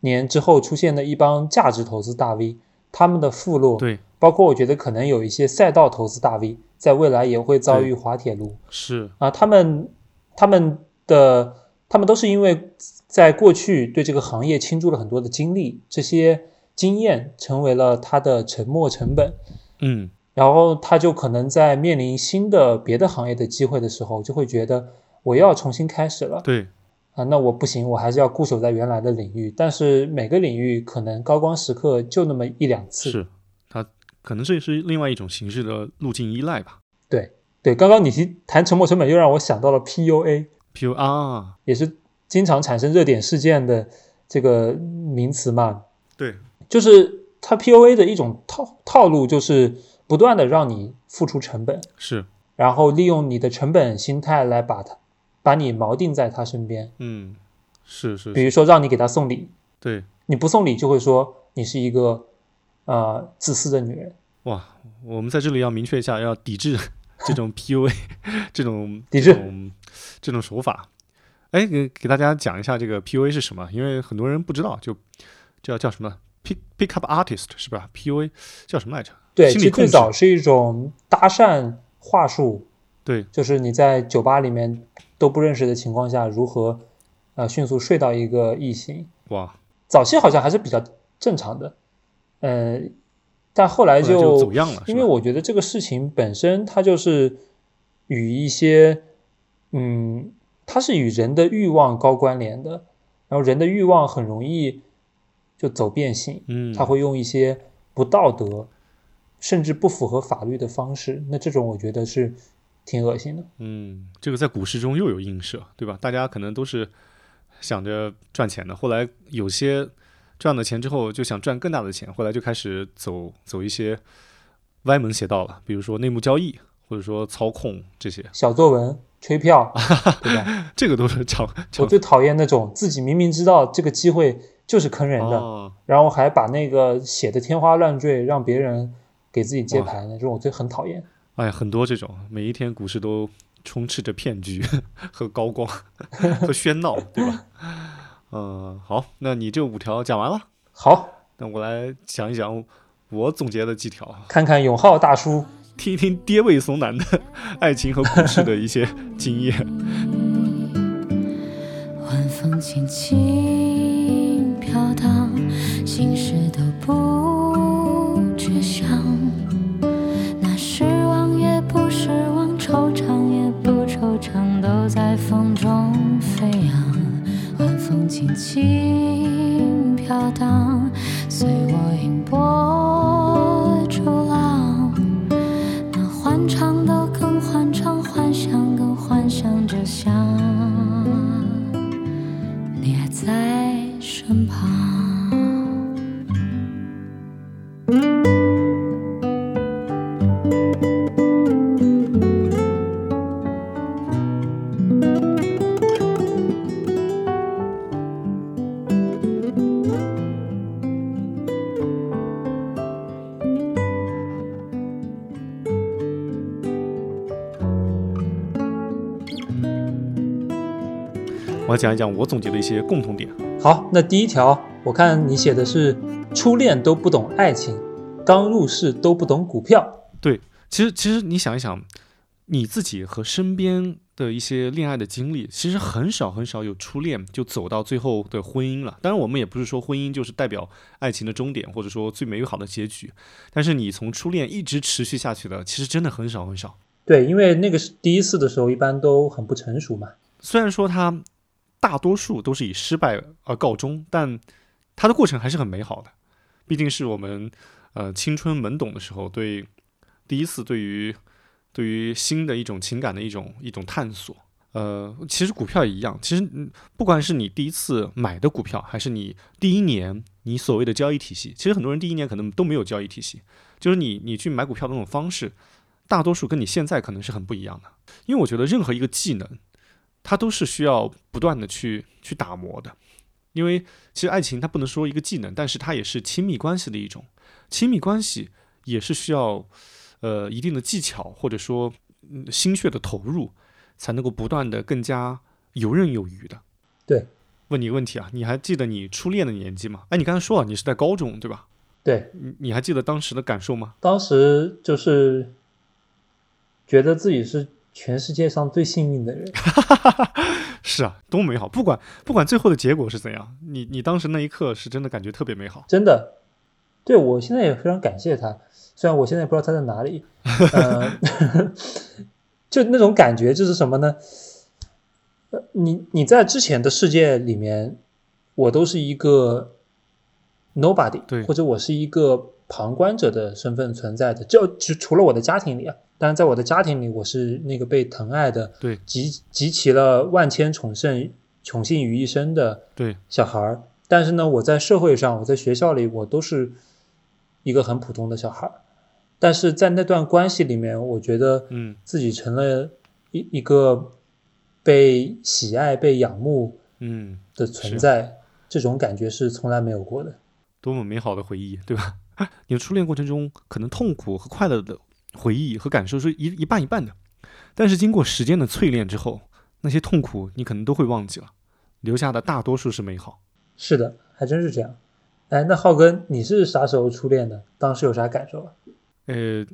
年之后出现的一帮价值投资大 V，他们的附落，对，包括我觉得可能有一些赛道投资大 V，在未来也会遭遇滑铁卢是啊。他们他们的他们都是因为在过去对这个行业倾注了很多的精力，这些经验成为了他的沉没成本。嗯，然后他就可能在面临新的别的行业的机会的时候，就会觉得我又要重新开始了对，啊，那我不行，我还是要固守在原来的领域。但是每个领域可能高光时刻就那么一两次。是它可能这是另外一种形式的路径依赖吧。对对，刚刚你提谈沉没成本，又让我想到了 PUA。PUA 啊，也是经常产生热点事件的这个名词嘛。对，就是它 PUA 的一种套套路，就是不断的让你付出成本，是，然后利用你的成本心态来把它把你锚定在他身边。嗯，是是比，如说让你给他送礼，对，你不送礼就会说你是一个呃自私的女人。哇，我们在这里要明确一下，要抵制这种 PUA 这种抵制这种手法。哎，给给大家讲一下这个 PUA 是什么，因为很多人不知道，就叫叫什么 pick pick up artist 是吧？PUA 叫什么来着？对，其实最早是一种搭讪话术，对，就是你在酒吧里面都不认识的情况下，如何呃迅速睡到一个异性。哇，早期好像还是比较正常的，呃，但后来后来就走样了，因为我觉得这个事情本身它就是与一些，嗯，它是与人的欲望高关联的，然后人的欲望很容易就走变性，嗯，他会用一些不道德，甚至不符合法律的方式，那这种我觉得是挺恶心的。嗯，这个在股市中又有映射，对吧？大家可能都是想着赚钱的，后来有些赚了钱之后就想赚更大的钱，后来就开始走走一些歪门邪道了，比如说内幕交易，或者说操控这些，小作文、吹票，对吧？这个都是常我最讨厌那种自己明明知道这个机会就是坑人的，哦，然后还把那个写的天花乱坠，让别人给自己接盘的，这种我最很讨厌。哎呀，很多这种，每一天股市都充斥着骗局 和高光 和喧闹，对吧？嗯，好，那你这五条讲完了，好，那我来讲一讲我总结的几条。看看永浩大叔，听一听爹味怂男的 爱情和故事的一些 经验。晚风轻轻飘荡，心事都不觉晓。那失望也不失望，惆怅也不惆怅，都在风中飞扬。晚风轻轻飘荡，讲一讲我总结的一些共同点。好，那第一条，我看你写的是初恋都不懂爱情，刚入市都不懂股票。对其实，其实你想一想，你自己和身边的一些恋爱的经历，其实很少很少有初恋就走到最后的婚姻了。当然，我们也不是说婚姻就是代表爱情的终点，或者说最美好的结局。但是你从初恋一直持续下去的，其实真的很少很少。对，因为那个是第一次的时候，一般都很不成熟嘛。虽然说它大多数都是以失败而告终，但它的过程还是很美好的。毕竟是我们呃青春懵懂的时候，对第一次对于对于新的一种情感的一种一种探索。呃，其实股票也一样，其实不管是你第一次买的股票，还是你第一年你所谓的交易体系，其实很多人第一年可能都没有交易体系，就是你你去买股票的那种方式，大多数跟你现在可能是很不一样的。因为我觉得任何一个技能，它都是需要不断的去去打磨的。因为其实爱情它不能说一个技能，但是它也是亲密关系的一种。亲密关系也是需要呃一定的技巧，或者说嗯心血的投入，才能够不断的更加游刃有余的。对，问你一个问题啊，你还记得你初恋的年纪吗？哎，你刚才说了你是在高中对吧？对，你你还记得当时的感受吗？当时就是觉得自己是全世界上最幸运的人。是啊，多美好！不管不管最后的结果是怎样，你你当时那一刻是真的感觉特别美好。真的，对我现在也非常感谢他，虽然我现在不知道他在哪里，呃，就那种感觉就是什么呢？呃，你你在之前的世界里面，我都是一个 nobody，对或者我是一个旁观者的身份存在的，就就除了我的家庭里啊，当然在我的家庭里，我是那个被疼爱的，对集集齐了万千宠圣宠幸于一身的对，小孩儿，但是呢，我在社会上，我在学校里，我都是一个很普通的小孩儿。但是在那段关系里面，我觉得嗯自己成了一一个被喜爱、被仰慕嗯，的存在，这种感觉是从来没有过的。多么美好的回忆，对吧？你的初恋过程中，可能痛苦和快乐的回忆和感受是一一半一半的，但是经过时间的淬炼之后，那些痛苦你可能都会忘记了，留下的大多数是美好。是的，还真是这样。哎，那浩哥，你是啥时候初恋的？当时有啥感受啊？呃，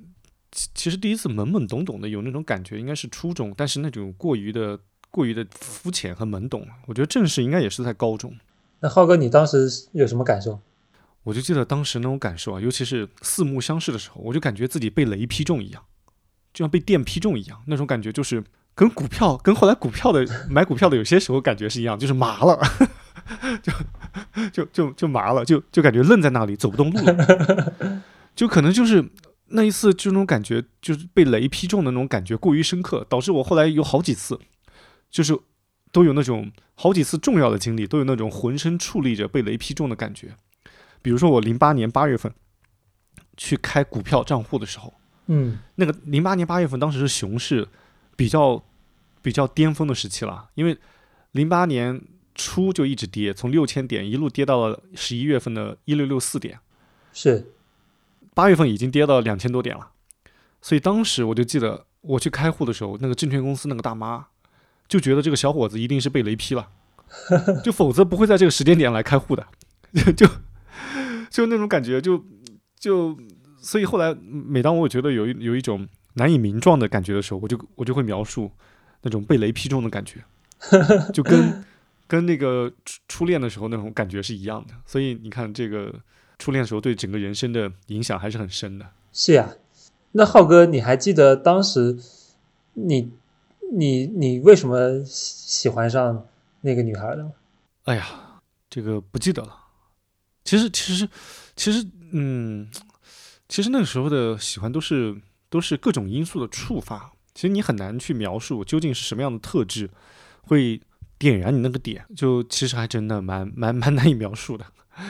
其其实第一次懵懵懂懂的有那种感觉，应该是初中，但是那种过于的过于的肤浅和懵懂，我觉得正式应该也是在高中。那浩哥，你当时有什么感受？我就记得当时那种感受啊，尤其是四目相视的时候，我就感觉自己被雷劈中一样，就像被电劈中一样，那种感觉就是跟股票，跟后来股票的买股票的有些时候感觉是一样，就是麻了，就就就就麻了，就就感觉愣在那里走不动路了，就可能就是那一次就那种感觉，就是被雷劈中的那种感觉过于深刻，导致我后来有好几次，就是都有那种好几次重要的经历，都有那种浑身矗立着被雷劈中的感觉。比如说我零八年八月份去开股票账户的时候，嗯。那个零八年八月份当时是熊市比较比较巅峰的时期了，因为零八年初就一直跌，从六千点一路跌到了十一月份的一六六四点，是。八月份已经跌到两千多点了，所以当时我就记得我去开户的时候，那个证券公司那个大妈就觉得这个小伙子一定是被雷劈了，就否则不会在这个时间点来开户的，就就就那种感觉，就就所以后来每当我觉得有一有一种难以名状的感觉的时候，我就我就会描述那种被雷劈中的感觉，就跟 跟那个初初恋的时候那种感觉是一样的。所以你看，这个初恋的时候对整个人生的影响还是很深的。是呀，那浩哥，你还记得当时你你你为什么喜喜欢上那个女孩的吗？哎呀，这个不记得了。其实，其实，其实，嗯，其实那个时候的喜欢都是都是各种因素的触发。其实你很难去描述究竟是什么样的特质会点燃你那个点，就其实还真的蛮蛮蛮难以描述的。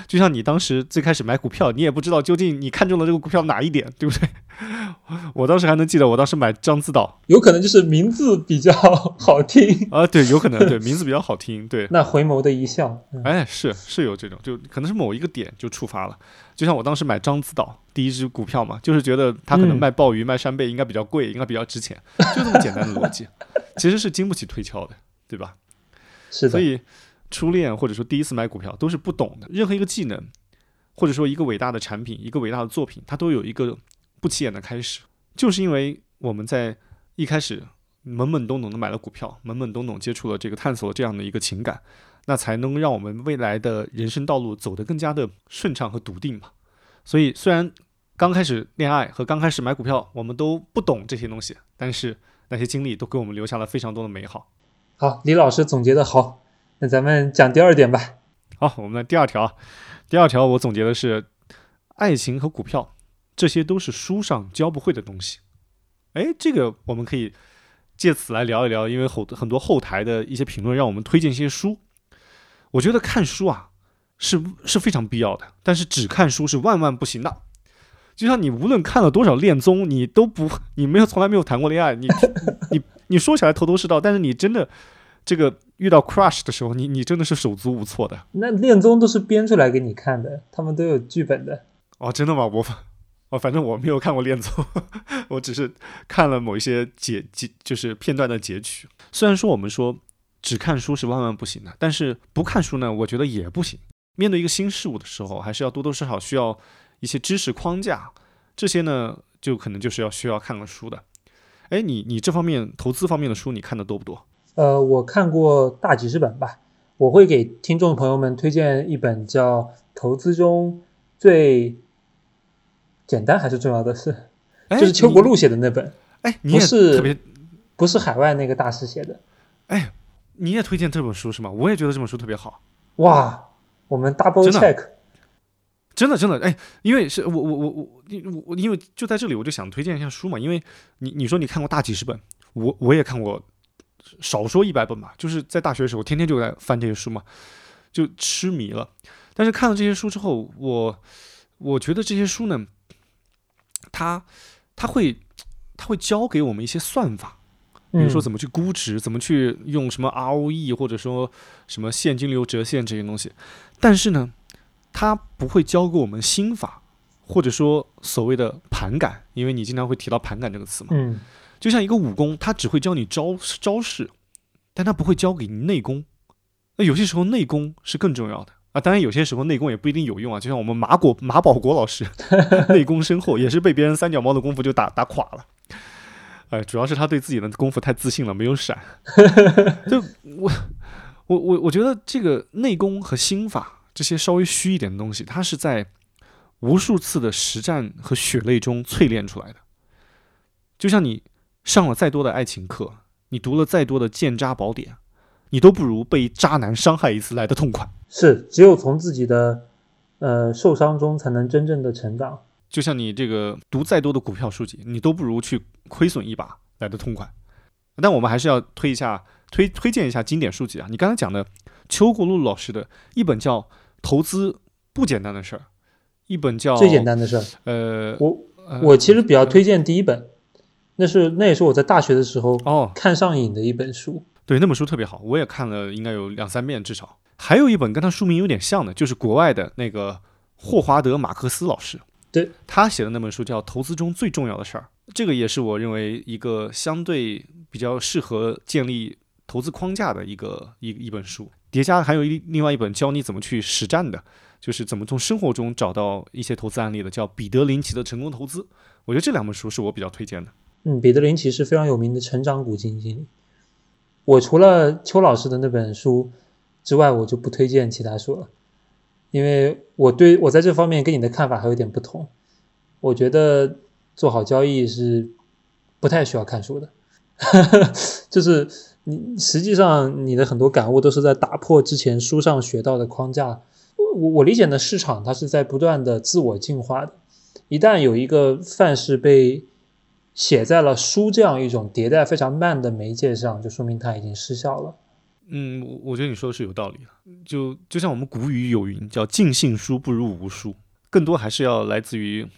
就像你当时最开始买股票，你也不知道究竟你看中了这个股票哪一点，对不对？我当时还能记得，我当时买獐子岛有可能就是名字比较 好听，啊，对，有可能对名字比较好听，对，那回眸的一笑，嗯哎，是是有这种，就可能是某一个点就触发了。就像我当时买獐子岛第一只股票嘛，就是觉得它可能嗯卖鲍鱼、卖扇贝应该比较贵，应该比较值钱，就这么简单的逻辑，其实是经不起推敲的，对吧？是的，所以初恋或者说第一次买股票都是不懂的。任何一个技能，或者说一个伟大的产品、一个伟大的作品，它都有一个不起眼的开始，就是因为我们在一开始懵懵懂懂的买了股票，懵懵懂懂接触了这个探索这样的一个情感，那才能让我们未来的人生道路走得更加的顺畅和笃定嘛。所以虽然刚开始恋爱和刚开始买股票，我们都不懂这些东西，但是那些经历都给我们留下了非常多的美好。好，李老师总结的好，那咱们讲第二点吧。好，我们的第二条，第二条我总结的是，爱情和股票，这些都是书上教不会的东西。哎，这个我们可以借此来聊一聊，因为后很多后台的一些评论让我们推荐一些书。我觉得看书啊是是非常必要的，但是只看书是万万不行的。就像你无论看了多少恋综，你都不，你没有从来没有谈过恋爱，你 你你说起来头头是道，但是你真的这个遇到 crush 的时候，你你真的是手足无措的。那恋综都是编出来给你看的，他们都有剧本的。哦，真的吗？我哦，反正我没有看过恋综，我只是看了某一些截截，就是片段的截取。虽然说我们说只看书是万万不行的，但是不看书呢，我觉得也不行。面对一个新事物的时候，还是要多多少少需要一些知识框架，这些呢，就可能就是要需要看个书的。哎，你你这方面投资方面的书，你看的多不多？呃，我看过大几十本吧，我会给听众朋友们推荐一本叫《投资中最简单还是重要的事》，哎 就是邱国鹭写的那本，哎，你也不是特别不是海外那个大师写的。哎，你也推荐这本书是吗？我也觉得这本书特别好。哇，我们 double check，真的，真的，哎，因为是我我我我我我，因为就在这里，我就想推荐一下书嘛。因为你你说你看过大几十本，我我也看过，少说一百本吧。就是在大学的时候，天天就在翻这些书嘛，就痴迷了。但是看了这些书之后，我我觉得这些书呢，它它会它会教给我们一些算法，比如说嗯怎么去估值，怎么去用什么 ROE 或者说什么现金流折现这些东西，但是呢，它不会教给我们心法，或者说所谓的盘感，因为你经常会提到盘感这个词嘛。嗯就像一个武功，它只会教你招招式，但它不会教给你内功。那有些时候内功是更重要的啊，当然有些时候内功也不一定有用啊。就像我们马果马保国老师，内功深厚，也是被别人三脚猫的功夫就打打垮了。哎，主要是他对自己的功夫太自信了，没有闪。就我我我我觉得这个内功和心法这些稍微虚一点的东西，它是在无数次的实战和血泪中淬炼出来的。就像你上了再多的爱情课，你读了再多的鉴渣宝典，你都不如被渣男伤害一次来的痛快。是只有从自己的呃受伤中才能真正的成长。就像你这个读再多的股票书籍，你都不如去亏损一把来的痛快。但我们还是要推一下推推荐一下经典书籍啊！你刚才讲的邱国鹭老师的一本叫《投资不简单的事儿》，一本叫最简单的事儿，呃，我呃我其实比较推荐第一本，那是那也是我在大学的时候哦，看上瘾的一本书。对，那本书特别好，我也看了，应该有两三遍至少。还有一本跟他书名有点像的，就是国外的那个霍华德·马克思老师，对他写的那本书叫《投资中最重要的事儿》，这个也是我认为一个相对比较适合建立投资框架的一个一一本书。叠加还有一另外一本教你怎么去实战的，就是怎么从生活中找到一些投资案例的，叫彼得林奇的成功投资。我觉得这两本书是我比较推荐的。嗯，彼得林奇是非常有名的成长股基金经理。我除了邱老师的那本书之外，我就不推荐其他书了，因为我对我在这方面跟你的看法还有点不同。我觉得做好交易是不太需要看书的，就是你实际上你的很多感悟都是在打破之前书上学到的框架。我我理解的市场它是在不断的自我进化的，一旦有一个范式被写在了书这样一种迭代非常慢的媒介上，就说明它已经失效了。嗯，我我觉得你说的是有道理的。就就像我们古语有云，叫“尽信书不如无书”，更多还是要来自于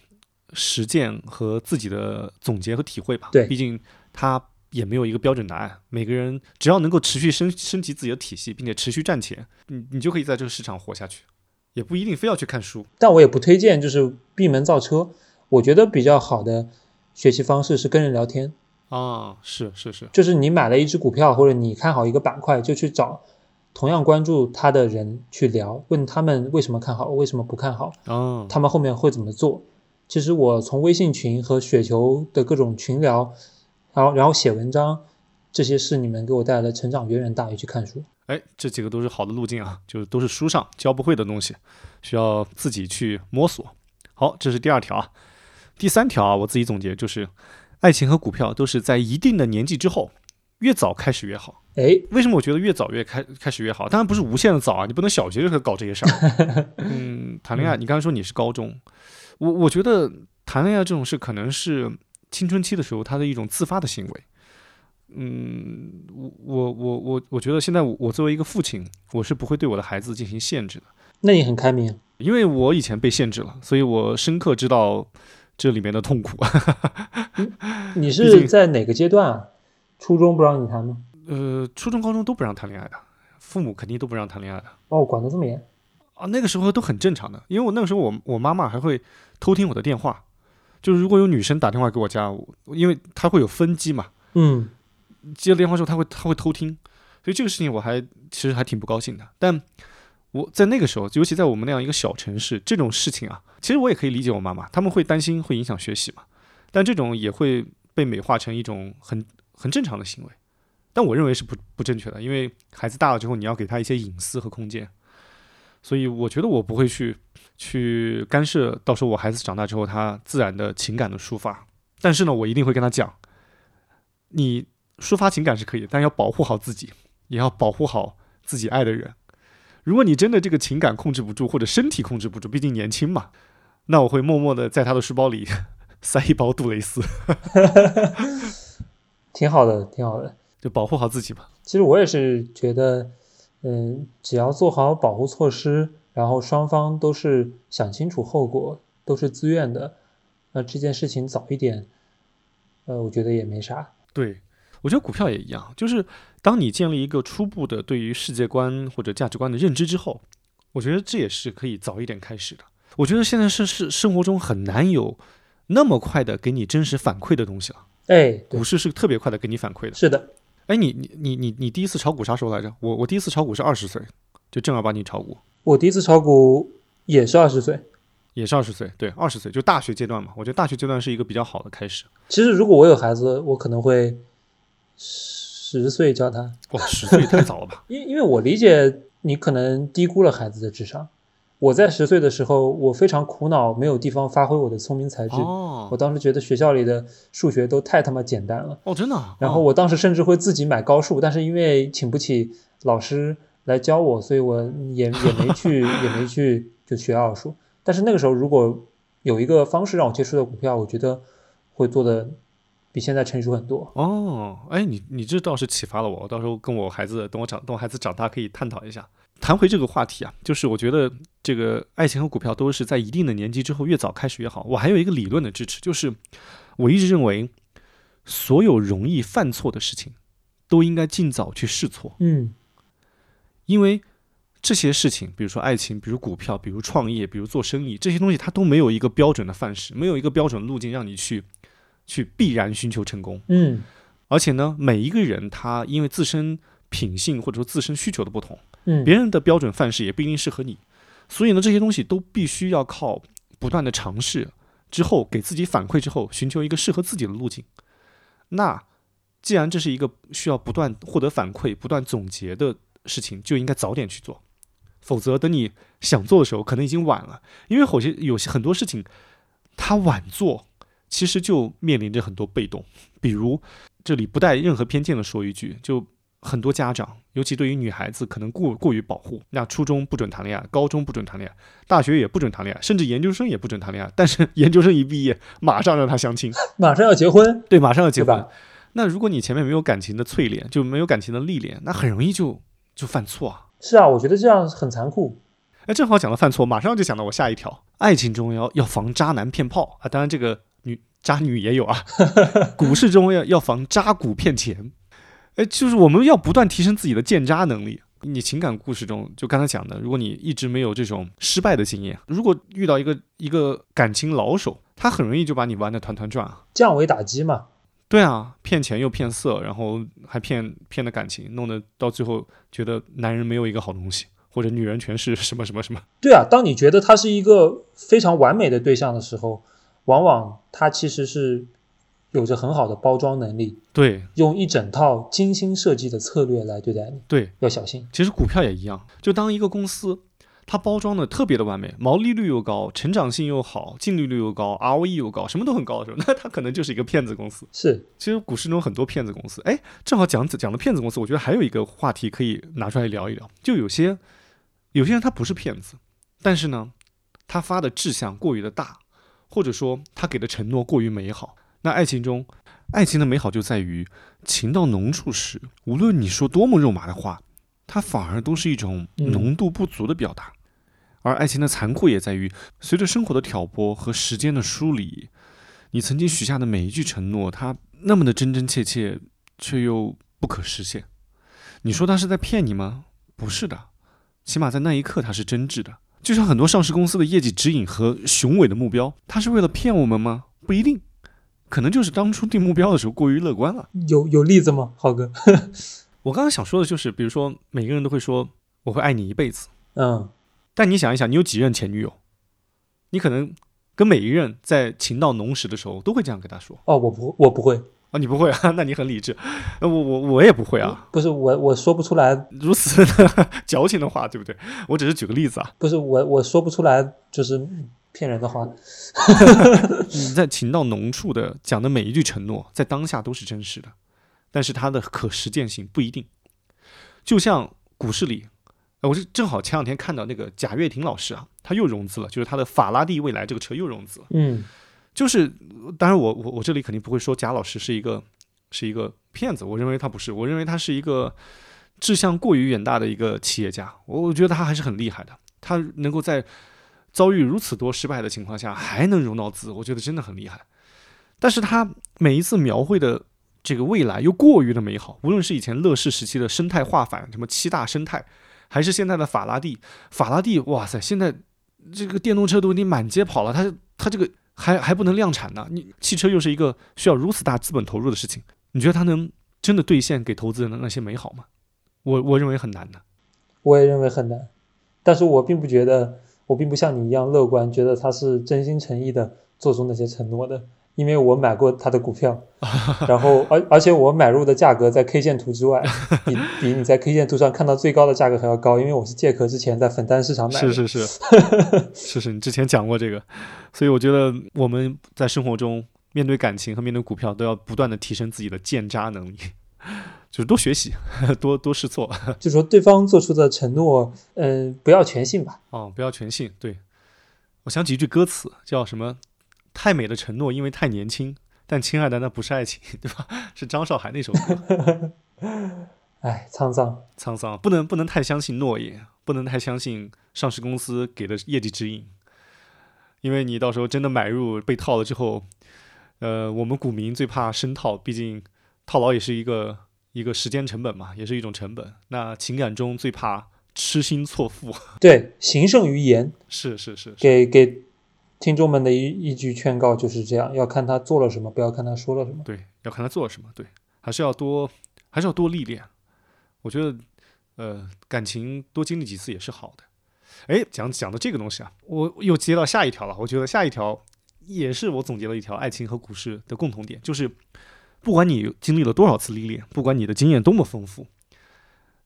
实践和自己的总结和体会吧。对毕竟它也没有一个标准答案。每个人只要能够持续升升级自己的体系，并且持续赚钱，你你就可以在这个市场活下去，也不一定非要去看书。但我也不推荐就是闭门造车。我觉得比较好的学习方式是跟人聊天，啊，是是是，就是你买了一只股票或者你看好一个板块，就去找同样关注它的人去聊，问他们为什么看好，为什么不看好，哦，他们后面会怎么做。其实我从微信群和雪球的各种群聊，然后然后写文章，这些是你们给我带来的成长远远大于去看书。哎，这几个都是好的路径啊，就是都是书上教不会的东西，需要自己去摸索。好，这是第二条啊。第三条啊，我自己总结就是，爱情和股票都是在一定的年纪之后，越早开始越好。哎，为什么我觉得越早越开开始越好？当然不是无限的早啊，你不能小学就开始搞这些事儿。嗯，谈恋爱，你刚才说你是高中，我我觉得谈恋爱这种事可能是青春期的时候他的一种自发的行为。嗯，我我我我我觉得现在我我作为一个父亲，我是不会对我的孩子进行限制的，那你很开明。因为我以前被限制了，所以我深刻知道这里面的痛苦。你毕是在哪个阶段啊？初中不让你谈吗？呃，初中、高中都不让谈恋爱的，父母肯定都不让谈恋爱的。哦，管得这么严。啊，那个时候都很正常的，因为我那个时候我我妈妈还会偷听我的电话，就是如果有女生打电话给我家，我因为她会有分机嘛，嗯，接了电话之后她会她会偷听，所以这个事情我还其实还挺不高兴的。但我在那个时候，尤其在我们那样一个小城市，这种事情啊，其实我也可以理解我妈妈，他们会担心会影响学习嘛，但这种也会被美化成一种很很正常的行为，但我认为是不不正确的，因为孩子大了之后，你要给他一些隐私和空间。所以我觉得我不会去去干涉，到时候我孩子长大之后他自然的情感的抒发。但是呢，我一定会跟他讲，你抒发情感是可以，但要保护好自己，也要保护好自己爱的人。如果你真的这个情感控制不住，或者身体控制不住，毕竟年轻嘛，那我会默默的在他的书包里 塞一包杜蕾斯，挺好的，挺好的。就保护好自己吧。其实我也是觉得，嗯，只要做好保护措施，然后双方都是想清楚后果，都是自愿的，那这件事情早一点，呃，我觉得也没啥。对，我觉得股票也一样，就是当你建立一个初步的对于世界观或者价值观的认知之后，我觉得这也是可以早一点开始的。我觉得现在是是生活中很难有那么快的给你真实反馈的东西了，哎，股，市是特别快的给你反馈的。是的，哎，你你你你你第一次炒股啥时候来着？我我第一次炒股是二十岁，就正儿八经炒股，我第一次炒股也是二十岁。也是二十岁，对，二十岁就大学阶段嘛。我觉得大学阶段是一个比较好的开始。其实如果我有孩子，我可能会十岁教他，哇，十岁太早了吧？因因为我理解你可能低估了孩子的智商。我在十岁的时候，我非常苦恼，没有地方发挥我的聪明才智。我哦当时觉得学校里的数学都太他妈简单了，哦，真的啊。然后哦我当时甚至会自己买高数，但是因为请不起老师来教我，所以我也也没去 也没去就学奥数。但是那个时候如果有一个方式让我接触到股票，我觉得会做的比现在成熟很多。哦，哎，你你这倒是启发了我，我到时候跟我孩子等我长等我孩子长大可以探讨一下。谈回这个话题啊，就是我觉得这个爱情和股票都是在一定的年纪之后越早开始越好。我还有一个理论的支持，就是我一直认为，所有容易犯错的事情，都应该尽早去试错，嗯因为这些事情，比如说爱情，比如股票，比如创业，比如做生意，这些东西它都没有一个标准的范式，没有一个标准路径让你去去必然寻求成功。嗯而且呢，每一个人他因为自身品性或者说自身需求的不同，嗯，别人的标准范式也不一定适合你，所以呢，这些东西都必须要靠不断的尝试之后，给自己反馈之后，寻求一个适合自己的路径。那既然这是一个需要不断获得反馈、不断总结的事情，就应该早点去做，否则等你想做的时候，可能已经晚了。因为有些有些很多事情，他晚做，其实就面临着很多被动。比如，这里不带任何偏见的说一句，就很多家长，尤其对于女孩子，可能过过于保护。那初中不准谈恋爱，高中不准谈恋爱，大学也不准谈恋爱，甚至研究生也不准谈恋爱。但是研究生一毕业，马上让他相亲，马上要结婚，对，马上要结婚。那如果你前面没有感情的淬炼，就没有感情的历练，那很容易就就犯错啊。是啊，我觉得这样很残酷。哎，正好讲到犯错，马上就想到我下一条：爱情中要要防渣男骗炮啊，当然这个女渣女也有啊。股市中要要防渣股骗钱，哎，就是我们要不断提升自己的鉴渣能力。你情感故事中，就刚才讲的，如果你一直没有这种失败的经验，如果遇到一个一个感情老手，他很容易就把你玩的团团转啊。降维打击嘛。对啊，骗钱又骗色，然后还骗骗的感情，弄得到最后觉得男人没有一个好东西，或者女人全是什么什么什么。对啊，当你觉得他是一个非常完美的对象的时候，往往它其实是有着很好的包装能力，对用一整套精心设计的策略来对待你，对，要小心。其实股票也一样，就当一个公司它包装的特别的完美，毛利率又高，成长性又好，净利率又高，ROE 又高，什么都很高的时候，那它可能就是一个骗子公司。是，其实股市中很多骗子公司，哎，正好讲讲了骗子公司，我觉得还有一个话题可以拿出来聊一聊，就有些有些人他不是骗子，但是呢，他发的志向过于的大，或者说他给的承诺过于美好。那爱情中，爱情的美好就在于情到浓处时，无论你说多么肉麻的话，它反而都是一种嗯浓度不足的表达。而爱情的残酷也在于，随着生活的挑拨和时间的梳理，你曾经许下的每一句承诺，它那么的真真切切，却又不可实现。你说他是在骗你吗？不是的，起码在那一刻他是真挚的。就像很多上市公司的业绩指引和雄伟的目标，它是为了骗我们吗？不一定，可能就是当初定目标的时候过于乐观了。有有例子吗，浩哥？我刚刚想说的就是，比如说每个人都会说我会爱你一辈子，嗯，但你想一想，你有几任前女友？你可能跟每一任在情到浓时的时候都会这样跟他说哦，我不，我不会，啊，你不会啊？那你很理智。呃，我我我也不会啊，不是我，我说不出来，如此的 矫情的话，对不对？我只是举个例子啊。不是我，我说不出来，就是骗人的话。你在情到浓处的讲的每一句承诺，在当下都是真实的，但是它的可实践性不一定。就像股市里，呃我是正好前两天看到那个贾跃亭老师啊，他又融资了，就是他的法拉第未来这个车又融资了。嗯就是，当然我我我这里肯定不会说贾老师是一个是一个骗子，我认为他不是，我认为他是一个志向过于远大的一个企业家，我我觉得他还是很厉害的，他能够在遭遇如此多失败的情况下还能融到资，我觉得真的很厉害。但是他每一次描绘的这个未来又过于的美好，无论是以前乐视时期的生态化反，什么七大生态，还是现在的法拉第，法拉第，哇塞，现在这个电动车都已经满街跑了，他他这个还还不能量产呢。你汽车又是一个需要如此大资本投入的事情，你觉得它能真的兑现给投资人的那些美好吗？我我认为很难的。我也认为很难，但是我并不觉得，我并不像你一样乐观，觉得他是真心诚意的做出那些承诺的，因为我买过他的股票，然后而而且我买入的价格在 K 线图之外，比 比你在 K 线图上看到最高的价格还要高，因为我是借壳之前在粉单市场买的。是是 是是是，你之前讲过这个，所以我觉得我们在生活中面对感情和面对股票都要不断的提升自己的鉴渣能力，就是多学习，多多试错就说对方做出的承诺，嗯、不要全信吧。哦，不要全信。对我想起一句歌词，叫什么？太美的承诺，因为太年轻。但亲爱的，那不是爱情，对吧？是张韶涵那首歌。唉，沧桑。沧桑，不能不能太相信诺言，不能太相信上市公司给的业绩指引，因为你到时候真的买入被套了之后，呃，我们股民最怕深套，毕竟套牢也是一个一个时间成本嘛，也是一种成本。那情感中最怕痴心错付，对，行胜于言，是是是是，给给听众们的一一句劝告就是这样：要看他做了什么，不要看他说了什么。对，要看他做了什么，对，还是要多还是要多历练。我觉得，呃，感情多经历几次也是好的。哎，讲讲到这个东西啊，我又接到下一条了。我觉得下一条也是我总结了一条爱情和股市的共同点，就是不管你经历了多少次历练，不管你的经验多么丰富，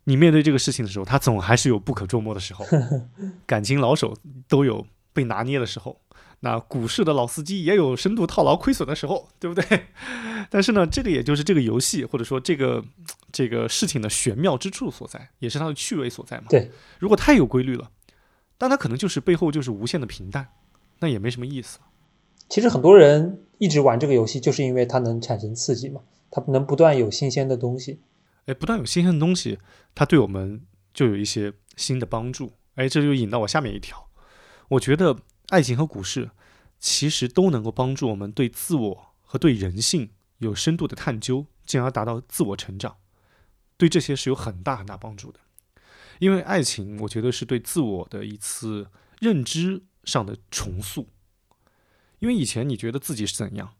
你面对这个事情的时候，他总还是有不可捉摸的时候。感情老手都有被拿捏的时候，那股市的老司机也有深度套牢亏损的时候，对不对？但是呢，这个也就是这个游戏或者说这个这个事情的玄妙之处所在，也是它的趣味所在嘛。对，如果太有规律了，但它可能就是背后就是无限的平淡，那也没什么意思。其实很多人一直玩这个游戏，就是因为它能产生刺激嘛，它能不断有新鲜的东西。哎，不断有新鲜的东西，它对我们就有一些新的帮助。哎，这就引到我下面一条，我觉得爱情和股市其实都能够帮助我们对自我和对人性有深度的探究，进而达到自我成长。对这些是有很大很大帮助的。因为爱情，我觉得是对自我的一次认知上的重塑。因为以前你觉得自己是怎样，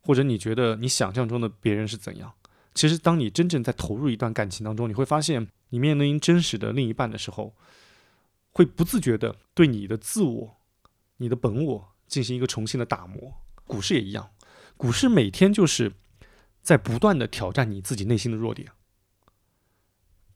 或者你觉得你想象中的别人是怎样。其实，当你真正在投入一段感情当中，你会发现，你面临真实的另一半的时候，会不自觉的对你的自我、你的本我进行一个重新的打磨。股市也一样，股市每天就是在不断的挑战你自己内心的弱点，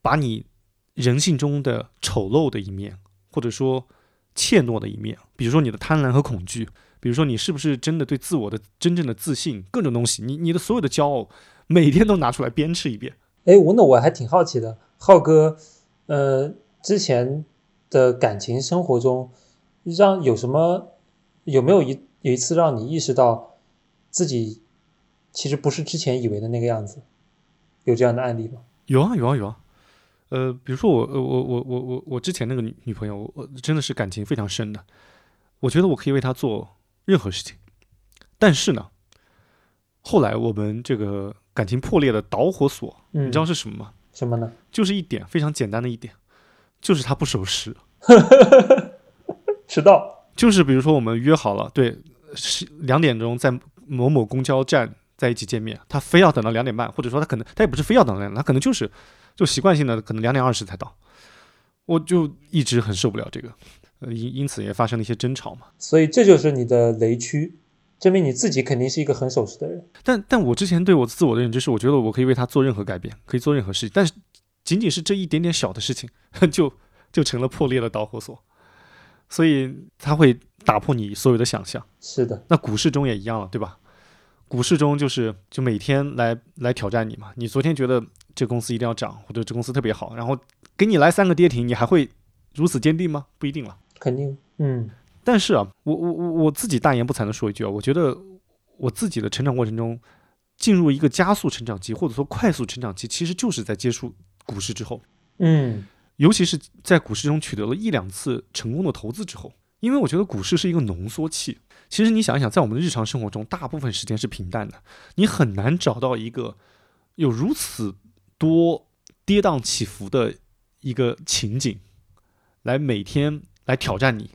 把你人性中的丑陋的一面，或者说怯懦的一面，比如说你的贪婪和恐惧，比如说你是不是真的对自我的真正的自信，各种东西，你你的所有的骄傲，每天都拿出来鞭笞一遍。哎，我那我还挺好奇的，浩哥，呃，之前的感情生活中，让有什么有没有一有一次让你意识到自己其实不是之前以为的那个样子？有这样的案例吗？有啊有啊有啊，呃，比如说我呃我我我我我之前那个女女朋友，我真的是感情非常深的，我觉得我可以为她做任何事情，但是呢，后来我们这个感情破裂的导火索，嗯，你知道是什么吗？什么呢？就是一点非常简单的一点，就是她不守时。迟到。就是比如说我们约好了，对，是两点钟在某某公交站在一起见面，他非要等到两点半，或者说他可能他也不是非要等到两点，他可能就是就习惯性的可能两点二十才到，我就一直很受不了这个，呃，因因此也发生了一些争吵嘛。所以这就是你的雷区，证明你自己肯定是一个很守时的人。但但我之前对我自我的认知是，我觉得我可以为他做任何改变，可以做任何事情，但是仅仅是这一点点小的事情，就就成了破裂的导火索，所以它会打破你所有的想象。是的，那股市中也一样了，对吧？股市中就是就每天来来挑战你嘛。你昨天觉得这公司一定要涨，或者这公司特别好，然后给你来三个跌停，你还会如此坚定吗？不一定了。肯定。嗯但是啊，我我我我自己大言不惭的说一句啊，我觉得我自己的成长过程中，进入一个加速成长期或者说快速成长期，其实就是在接触股市之后，嗯尤其是在股市中取得了一两次成功的投资之后，因为我觉得股市是一个浓缩器。其实你想一想，在我们的日常生活中，大部分时间是平淡的，你很难找到一个有如此多跌宕起伏的一个情景，来每天来挑战你，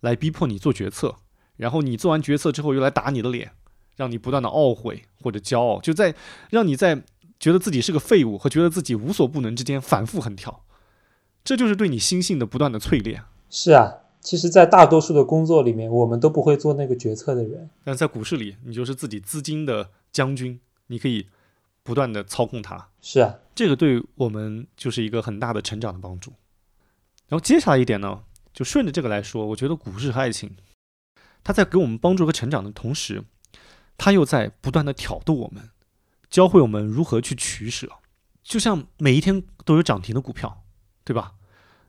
来逼迫你做决策，然后你做完决策之后又来打你的脸，让你不断的懊悔或者骄傲，就在让你在觉得自己是个废物和觉得自己无所不能之间反复横跳。这就是对你心性的不断的淬炼。是啊。其实，在大多数的工作里面，我们都不会做那个决策的人。但在股市里，你就是自己资金的将军，你可以不断的操控它。是啊，这个对我们就是一个很大的成长的帮助。然后接下来一点呢，就顺着这个来说，我觉得股市和爱情，它在给我们帮助和成长的同时，它又在不断的挑逗我们，教会我们如何去取舍。就像每一天都有涨停的股票，对吧？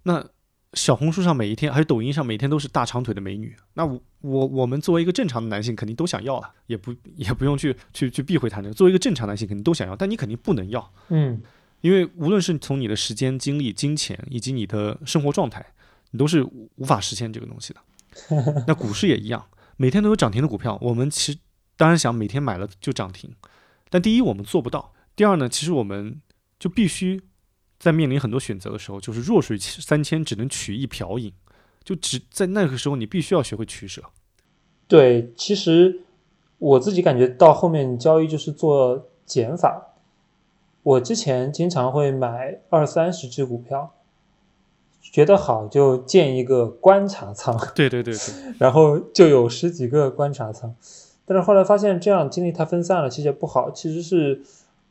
那小红书上每一天，还有抖音上每天都是大长腿的美女，那我我我们作为一个正常的男性，肯定都想要了，也不也不用去去去避讳谈这个。作为一个正常男性，肯定都想要，但你肯定不能要，嗯因为无论是从你的时间、精力、金钱以及你的生活状态，你都是无无法实现这个东西的。那股市也一样，每天都有涨停的股票，我们其实当然想每天买了就涨停，但第一我们做不到，第二呢，其实我们就必须在面临很多选择的时候，就是弱水三千，只能取一瓢饮，就只在那个时候你必须要学会取舍。对，其实我自己感觉到后面交易就是做减法。我之前经常会买二三十只股票，觉得好就建一个观察仓，对对对对，然后就有十几个观察仓。但是后来发现这样精力太分散了，其实也不好。其实是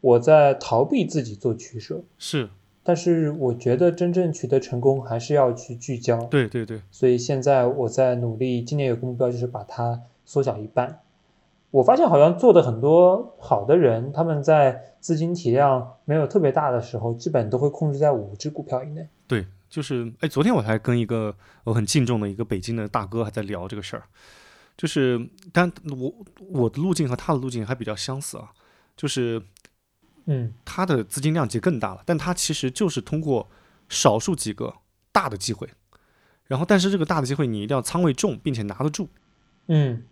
我在逃避自己做取舍。是，但是我觉得真正取得成功，还是要去聚焦。对对对，所以现在我在努力，今年有个目标就是把它缩小一半。我发现好像做的很多好的人，他们在资金体量没有特别大的时候，基本都会控制在五只股票以内。对，就是哎，昨天我还跟一个我很敬重的一个北京的大哥还在聊这个事儿，就是，但我我的路径和他的路径还比较相似啊，就是嗯他的资金量级更大了，但他其实就是通过少数几个大的机会，然后但是这个大的机会你一定要仓位重，并且拿得住。嗯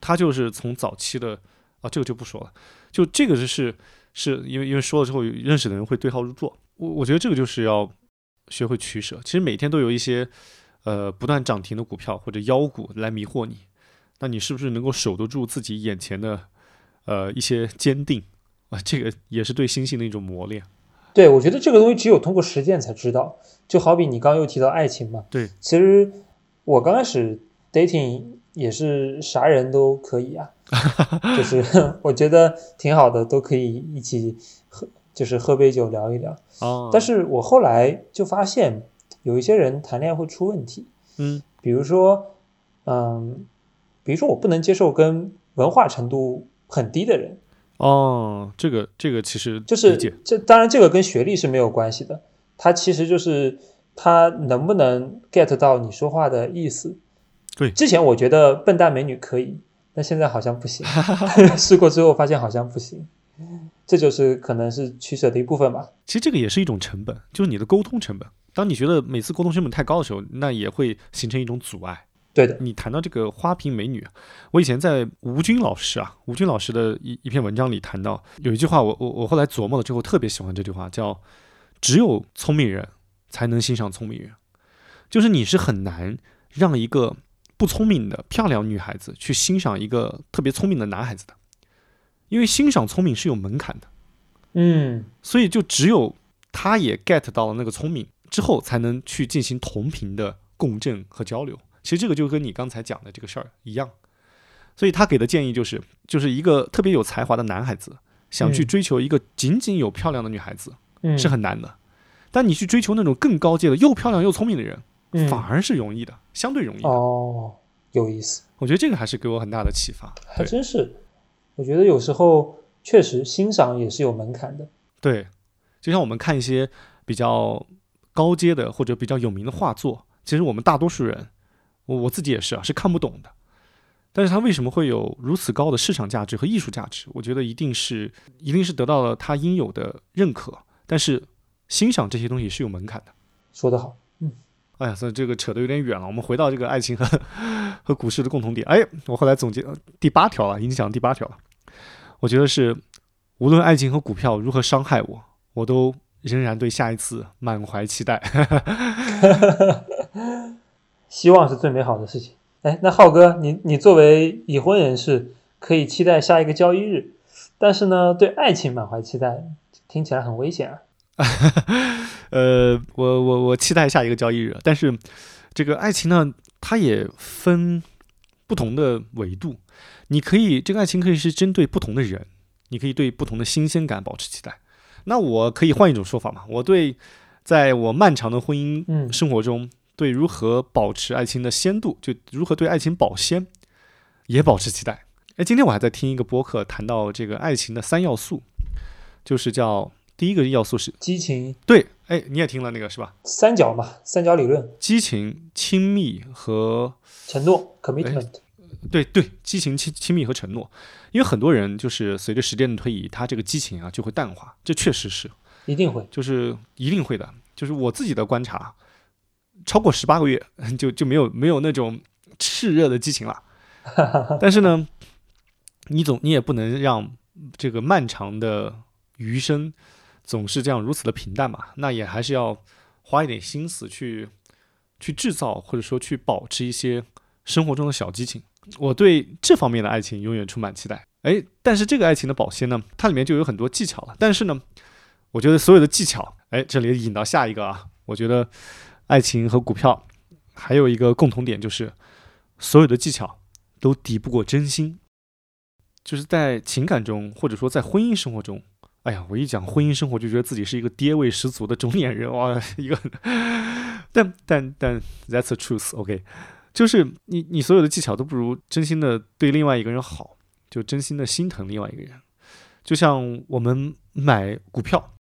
他就是从早期的啊，这个就不说了，就这个是是因为因为说了之后，认识的人会对号入座。我我觉得这个就是要学会取舍。其实每天都有一些呃不断涨停的股票或者妖股来迷惑你，那你是不是能够守得住自己眼前的呃一些坚定啊，这个也是对心性的一种磨练。对，我觉得这个东西只有通过实践才知道。就好比你刚刚又提到爱情嘛，对，其实我刚开始 dating 也是啥人都可以啊，就是 我觉得挺好的，都可以一起喝，就是喝杯酒聊一聊。哦，但是我后来就发现，有一些人谈恋爱会出问题，嗯比如说，嗯，比如说我不能接受跟文化程度很低的人，哦，这个这个其实就是这当然这个跟学历是没有关系的，他其实就是他能不能 get 到你说话的意思。对之前我觉得笨蛋美女可以，但现在好像不行 试过之后发现好像不行，这就是可能是取舍的一部分吧。其实这个也是一种成本，就是你的沟通成本。当你觉得每次沟通成本太高的时候，那也会形成一种阻碍。对的，你谈到这个花瓶美女，我以前在吴军老师啊，吴军老师的一一篇文章里谈到有一句话我，我我后来琢磨了之后特别喜欢这句话，叫“只有聪明人才能欣赏聪明人”，就是你是很难让一个不聪明的漂亮女孩子去欣赏一个特别聪明的男孩子的，因为欣赏聪明是有门槛的，嗯，所以就只有他也 get 到了那个聪明之后，才能去进行同频的共振和交流。其实这个就跟你刚才讲的这个事儿一样，所以他给的建议就是，就是一个特别有才华的男孩子想去嗯追求一个仅仅有漂亮的女孩子、嗯是很难的，但你去追求那种更高阶的又漂亮又聪明的人，嗯反而是容易的，相对容易的。哦，有意思，我觉得这个还是给我很大的启发。还真是。我觉得有时候确实欣赏也是有门槛的。对，就像我们看一些比较高阶的或者比较有名的画作，其实我们大多数人，我我自己也是啊，是看不懂的。但是它为什么会有如此高的市场价值和艺术价值？我觉得一定是一定是得到了它应有的认可。但是欣赏这些东西是有门槛的。说得好，嗯哎呀，所以这个扯得有点远了。我们回到这个爱情和 和股市的共同点。哎，我后来总结呃第八条了，已经讲第八条了。我觉得是，无论爱情和股票如何伤害我，我都仍然对下一次满怀期待。希望是最美好的事情。哎，那浩哥，你你作为已婚人士，可以期待下一个交易日，但是呢，对爱情满怀期待，听起来很危险啊。呃，我我我期待下一个交易日，但是这个爱情呢，它也分不同的维度。你可以这个爱情可以是针对不同的人，你可以对不同的新鲜感保持期待。那我可以换一种说法嘛？我对在我漫长的婚姻嗯生活中，对如何保持爱情的鲜度，就如何对爱情保鲜，也保持期待。哎，今天我还在听一个播客，谈到这个爱情的三要素，就是叫第一个要素是激情对，哎，你也听了那个是吧？三角嘛，三角理论，激情、亲密和承诺 commitment，对对，激情、亲亲密和承诺。因为很多人就是随着时间的推移，他这个激情啊就会淡化，这确实是，一定会。就是一定会的。就是我自己的观察，超过十八个月 就就没有没有那种炽热的激情了。但是呢，你总你也不能让这个漫长的余生总是这样如此的平淡嘛，那也还是要花一点心思去去制造或者说去保持一些生活中的小激情。我对这方面的爱情永远充满期待。哎，但是这个爱情的保鲜呢，它里面就有很多技巧了。但是呢，我觉得所有的技巧，哎，这里引到下一个啊，我觉得爱情和股票还有一个共同点，就是所有的技巧都抵不过真心。就是在情感中，或者说在婚姻生活中，哎呀，我一讲婚姻生活就觉得自己是一个爹味十足的中年人哇，一个，但但但 that's the truth，OK，、就是你你所有的技巧都不如真心的对另外一个人好，就真心的心疼另外一个人。就像我们买股票，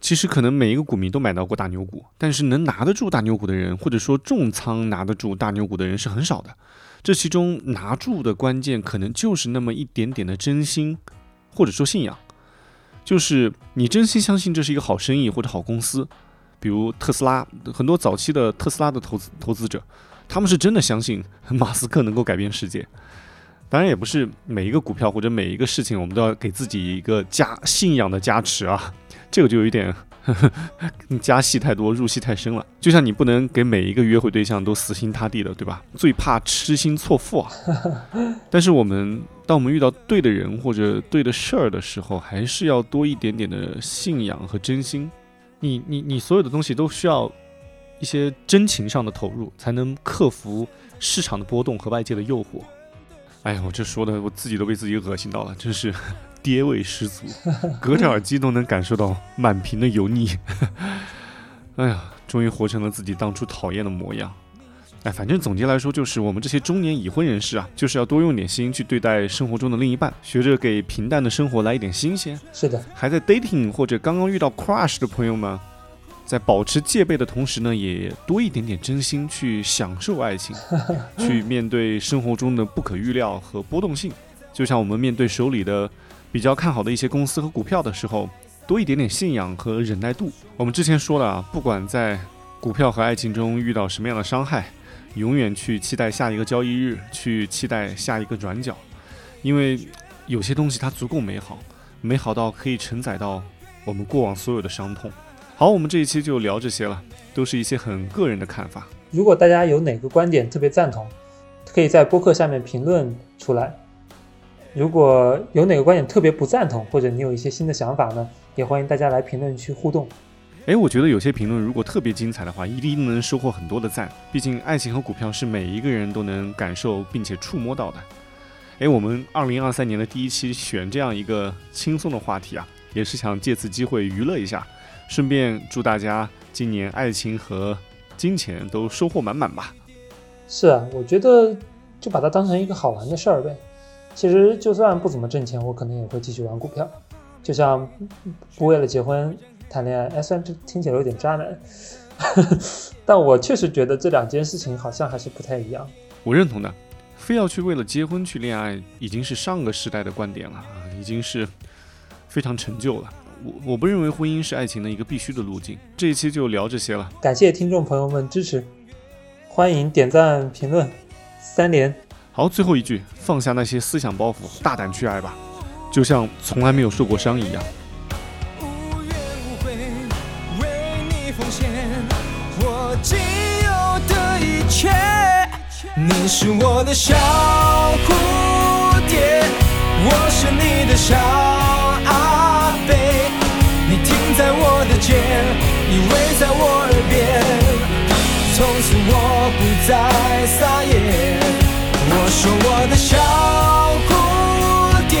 其实可能每一个股民都买到过大牛股，但是能拿得住大牛股的人，或者说重仓拿得住大牛股的人是很少的。这其中拿住的关键，可能就是那么一点点的真心，或者说信仰，就是你真心相信这是一个好生意或者好公司。比如特斯拉，很多早期的特斯拉的投资投资者，他们是真的相信马斯克能够改变世界。当然，也不是每一个股票或者每一个事情，我们都要给自己一个加信仰的加持啊，这个就有一点呵呵 加戏太多，入戏太深了。就像你不能给每一个约会对象都死心塌地的，对吧？最怕痴心错付啊。但是我们当我们遇到对的人或者对的事儿的时候，还是要多一点点的信仰和真心。你你你所有的东西都需要一些真情上的投入，才能克服市场的波动和外界的诱惑。哎呀，我这说的我自己都被自己恶心到了，真是爹味十足，隔着耳机都能感受到满屏的油腻。哎呀，终于活成了自己当初讨厌的模样。哎，反正总结来说，就是我们这些中年已婚人士啊，就是要多用点心去对待生活中的另一半，学着给平淡的生活来一点新鲜。是的，还在 dating 或者刚刚遇到 crush 的朋友们，在保持戒备的同时呢，也多一点点真心去享受爱情，去面对生活中的不可预料和波动性。就像我们面对手里的比较看好的一些公司和股票的时候，多一点点信仰和忍耐度。我们之前说了啊，不管在股票和爱情中遇到什么样的伤害。永远去期待下一个交易日，去期待下一个转角，因为有些东西它足够美好，美好到可以承载到我们过往所有的伤痛。好，我们这一期就聊这些了，都是一些很个人的看法。如果大家有哪个观点特别赞同，可以在播客下面评论出来；如果有哪个观点特别不赞同，或者你有一些新的想法呢，也欢迎大家来评论区互动。哎，我觉得有些评论如果特别精彩的话，一定能收获很多的赞。毕竟爱情和股票是每一个人都能感受并且触摸到的。哎，我们二零二三年的第一期选这样一个轻松的话题啊，也是想借此机会娱乐一下，顺便祝大家今年爱情和金钱都收获满满吧。是啊，我觉得就把它当成一个好玩的事儿呗。其实就算不怎么挣钱，我可能也会继续玩股票。就像不为了结婚。谈恋爱，哎，虽然这听起来有点渣男，但我确实觉得这两件事情好像还是不太一样。我认同的，非要去为了结婚去恋爱，已经是上个时代的观点了，已经是非常陈旧了。我我不认为婚姻是爱情的一个必须的路径。这一期就聊这些了，感谢听众朋友们支持，欢迎点赞评论三连。好，最后一句，放下那些思想包袱，大胆去爱吧，就像从来没有受过伤一样。你是我的小蝴蝶，我是你的小阿飞。你停在我的肩，依偎在我耳边，从此我不再撒野。我说我的小蝴蝶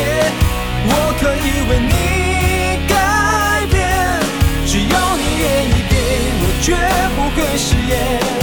我可以为你改变只要你愿意给我绝不会食言。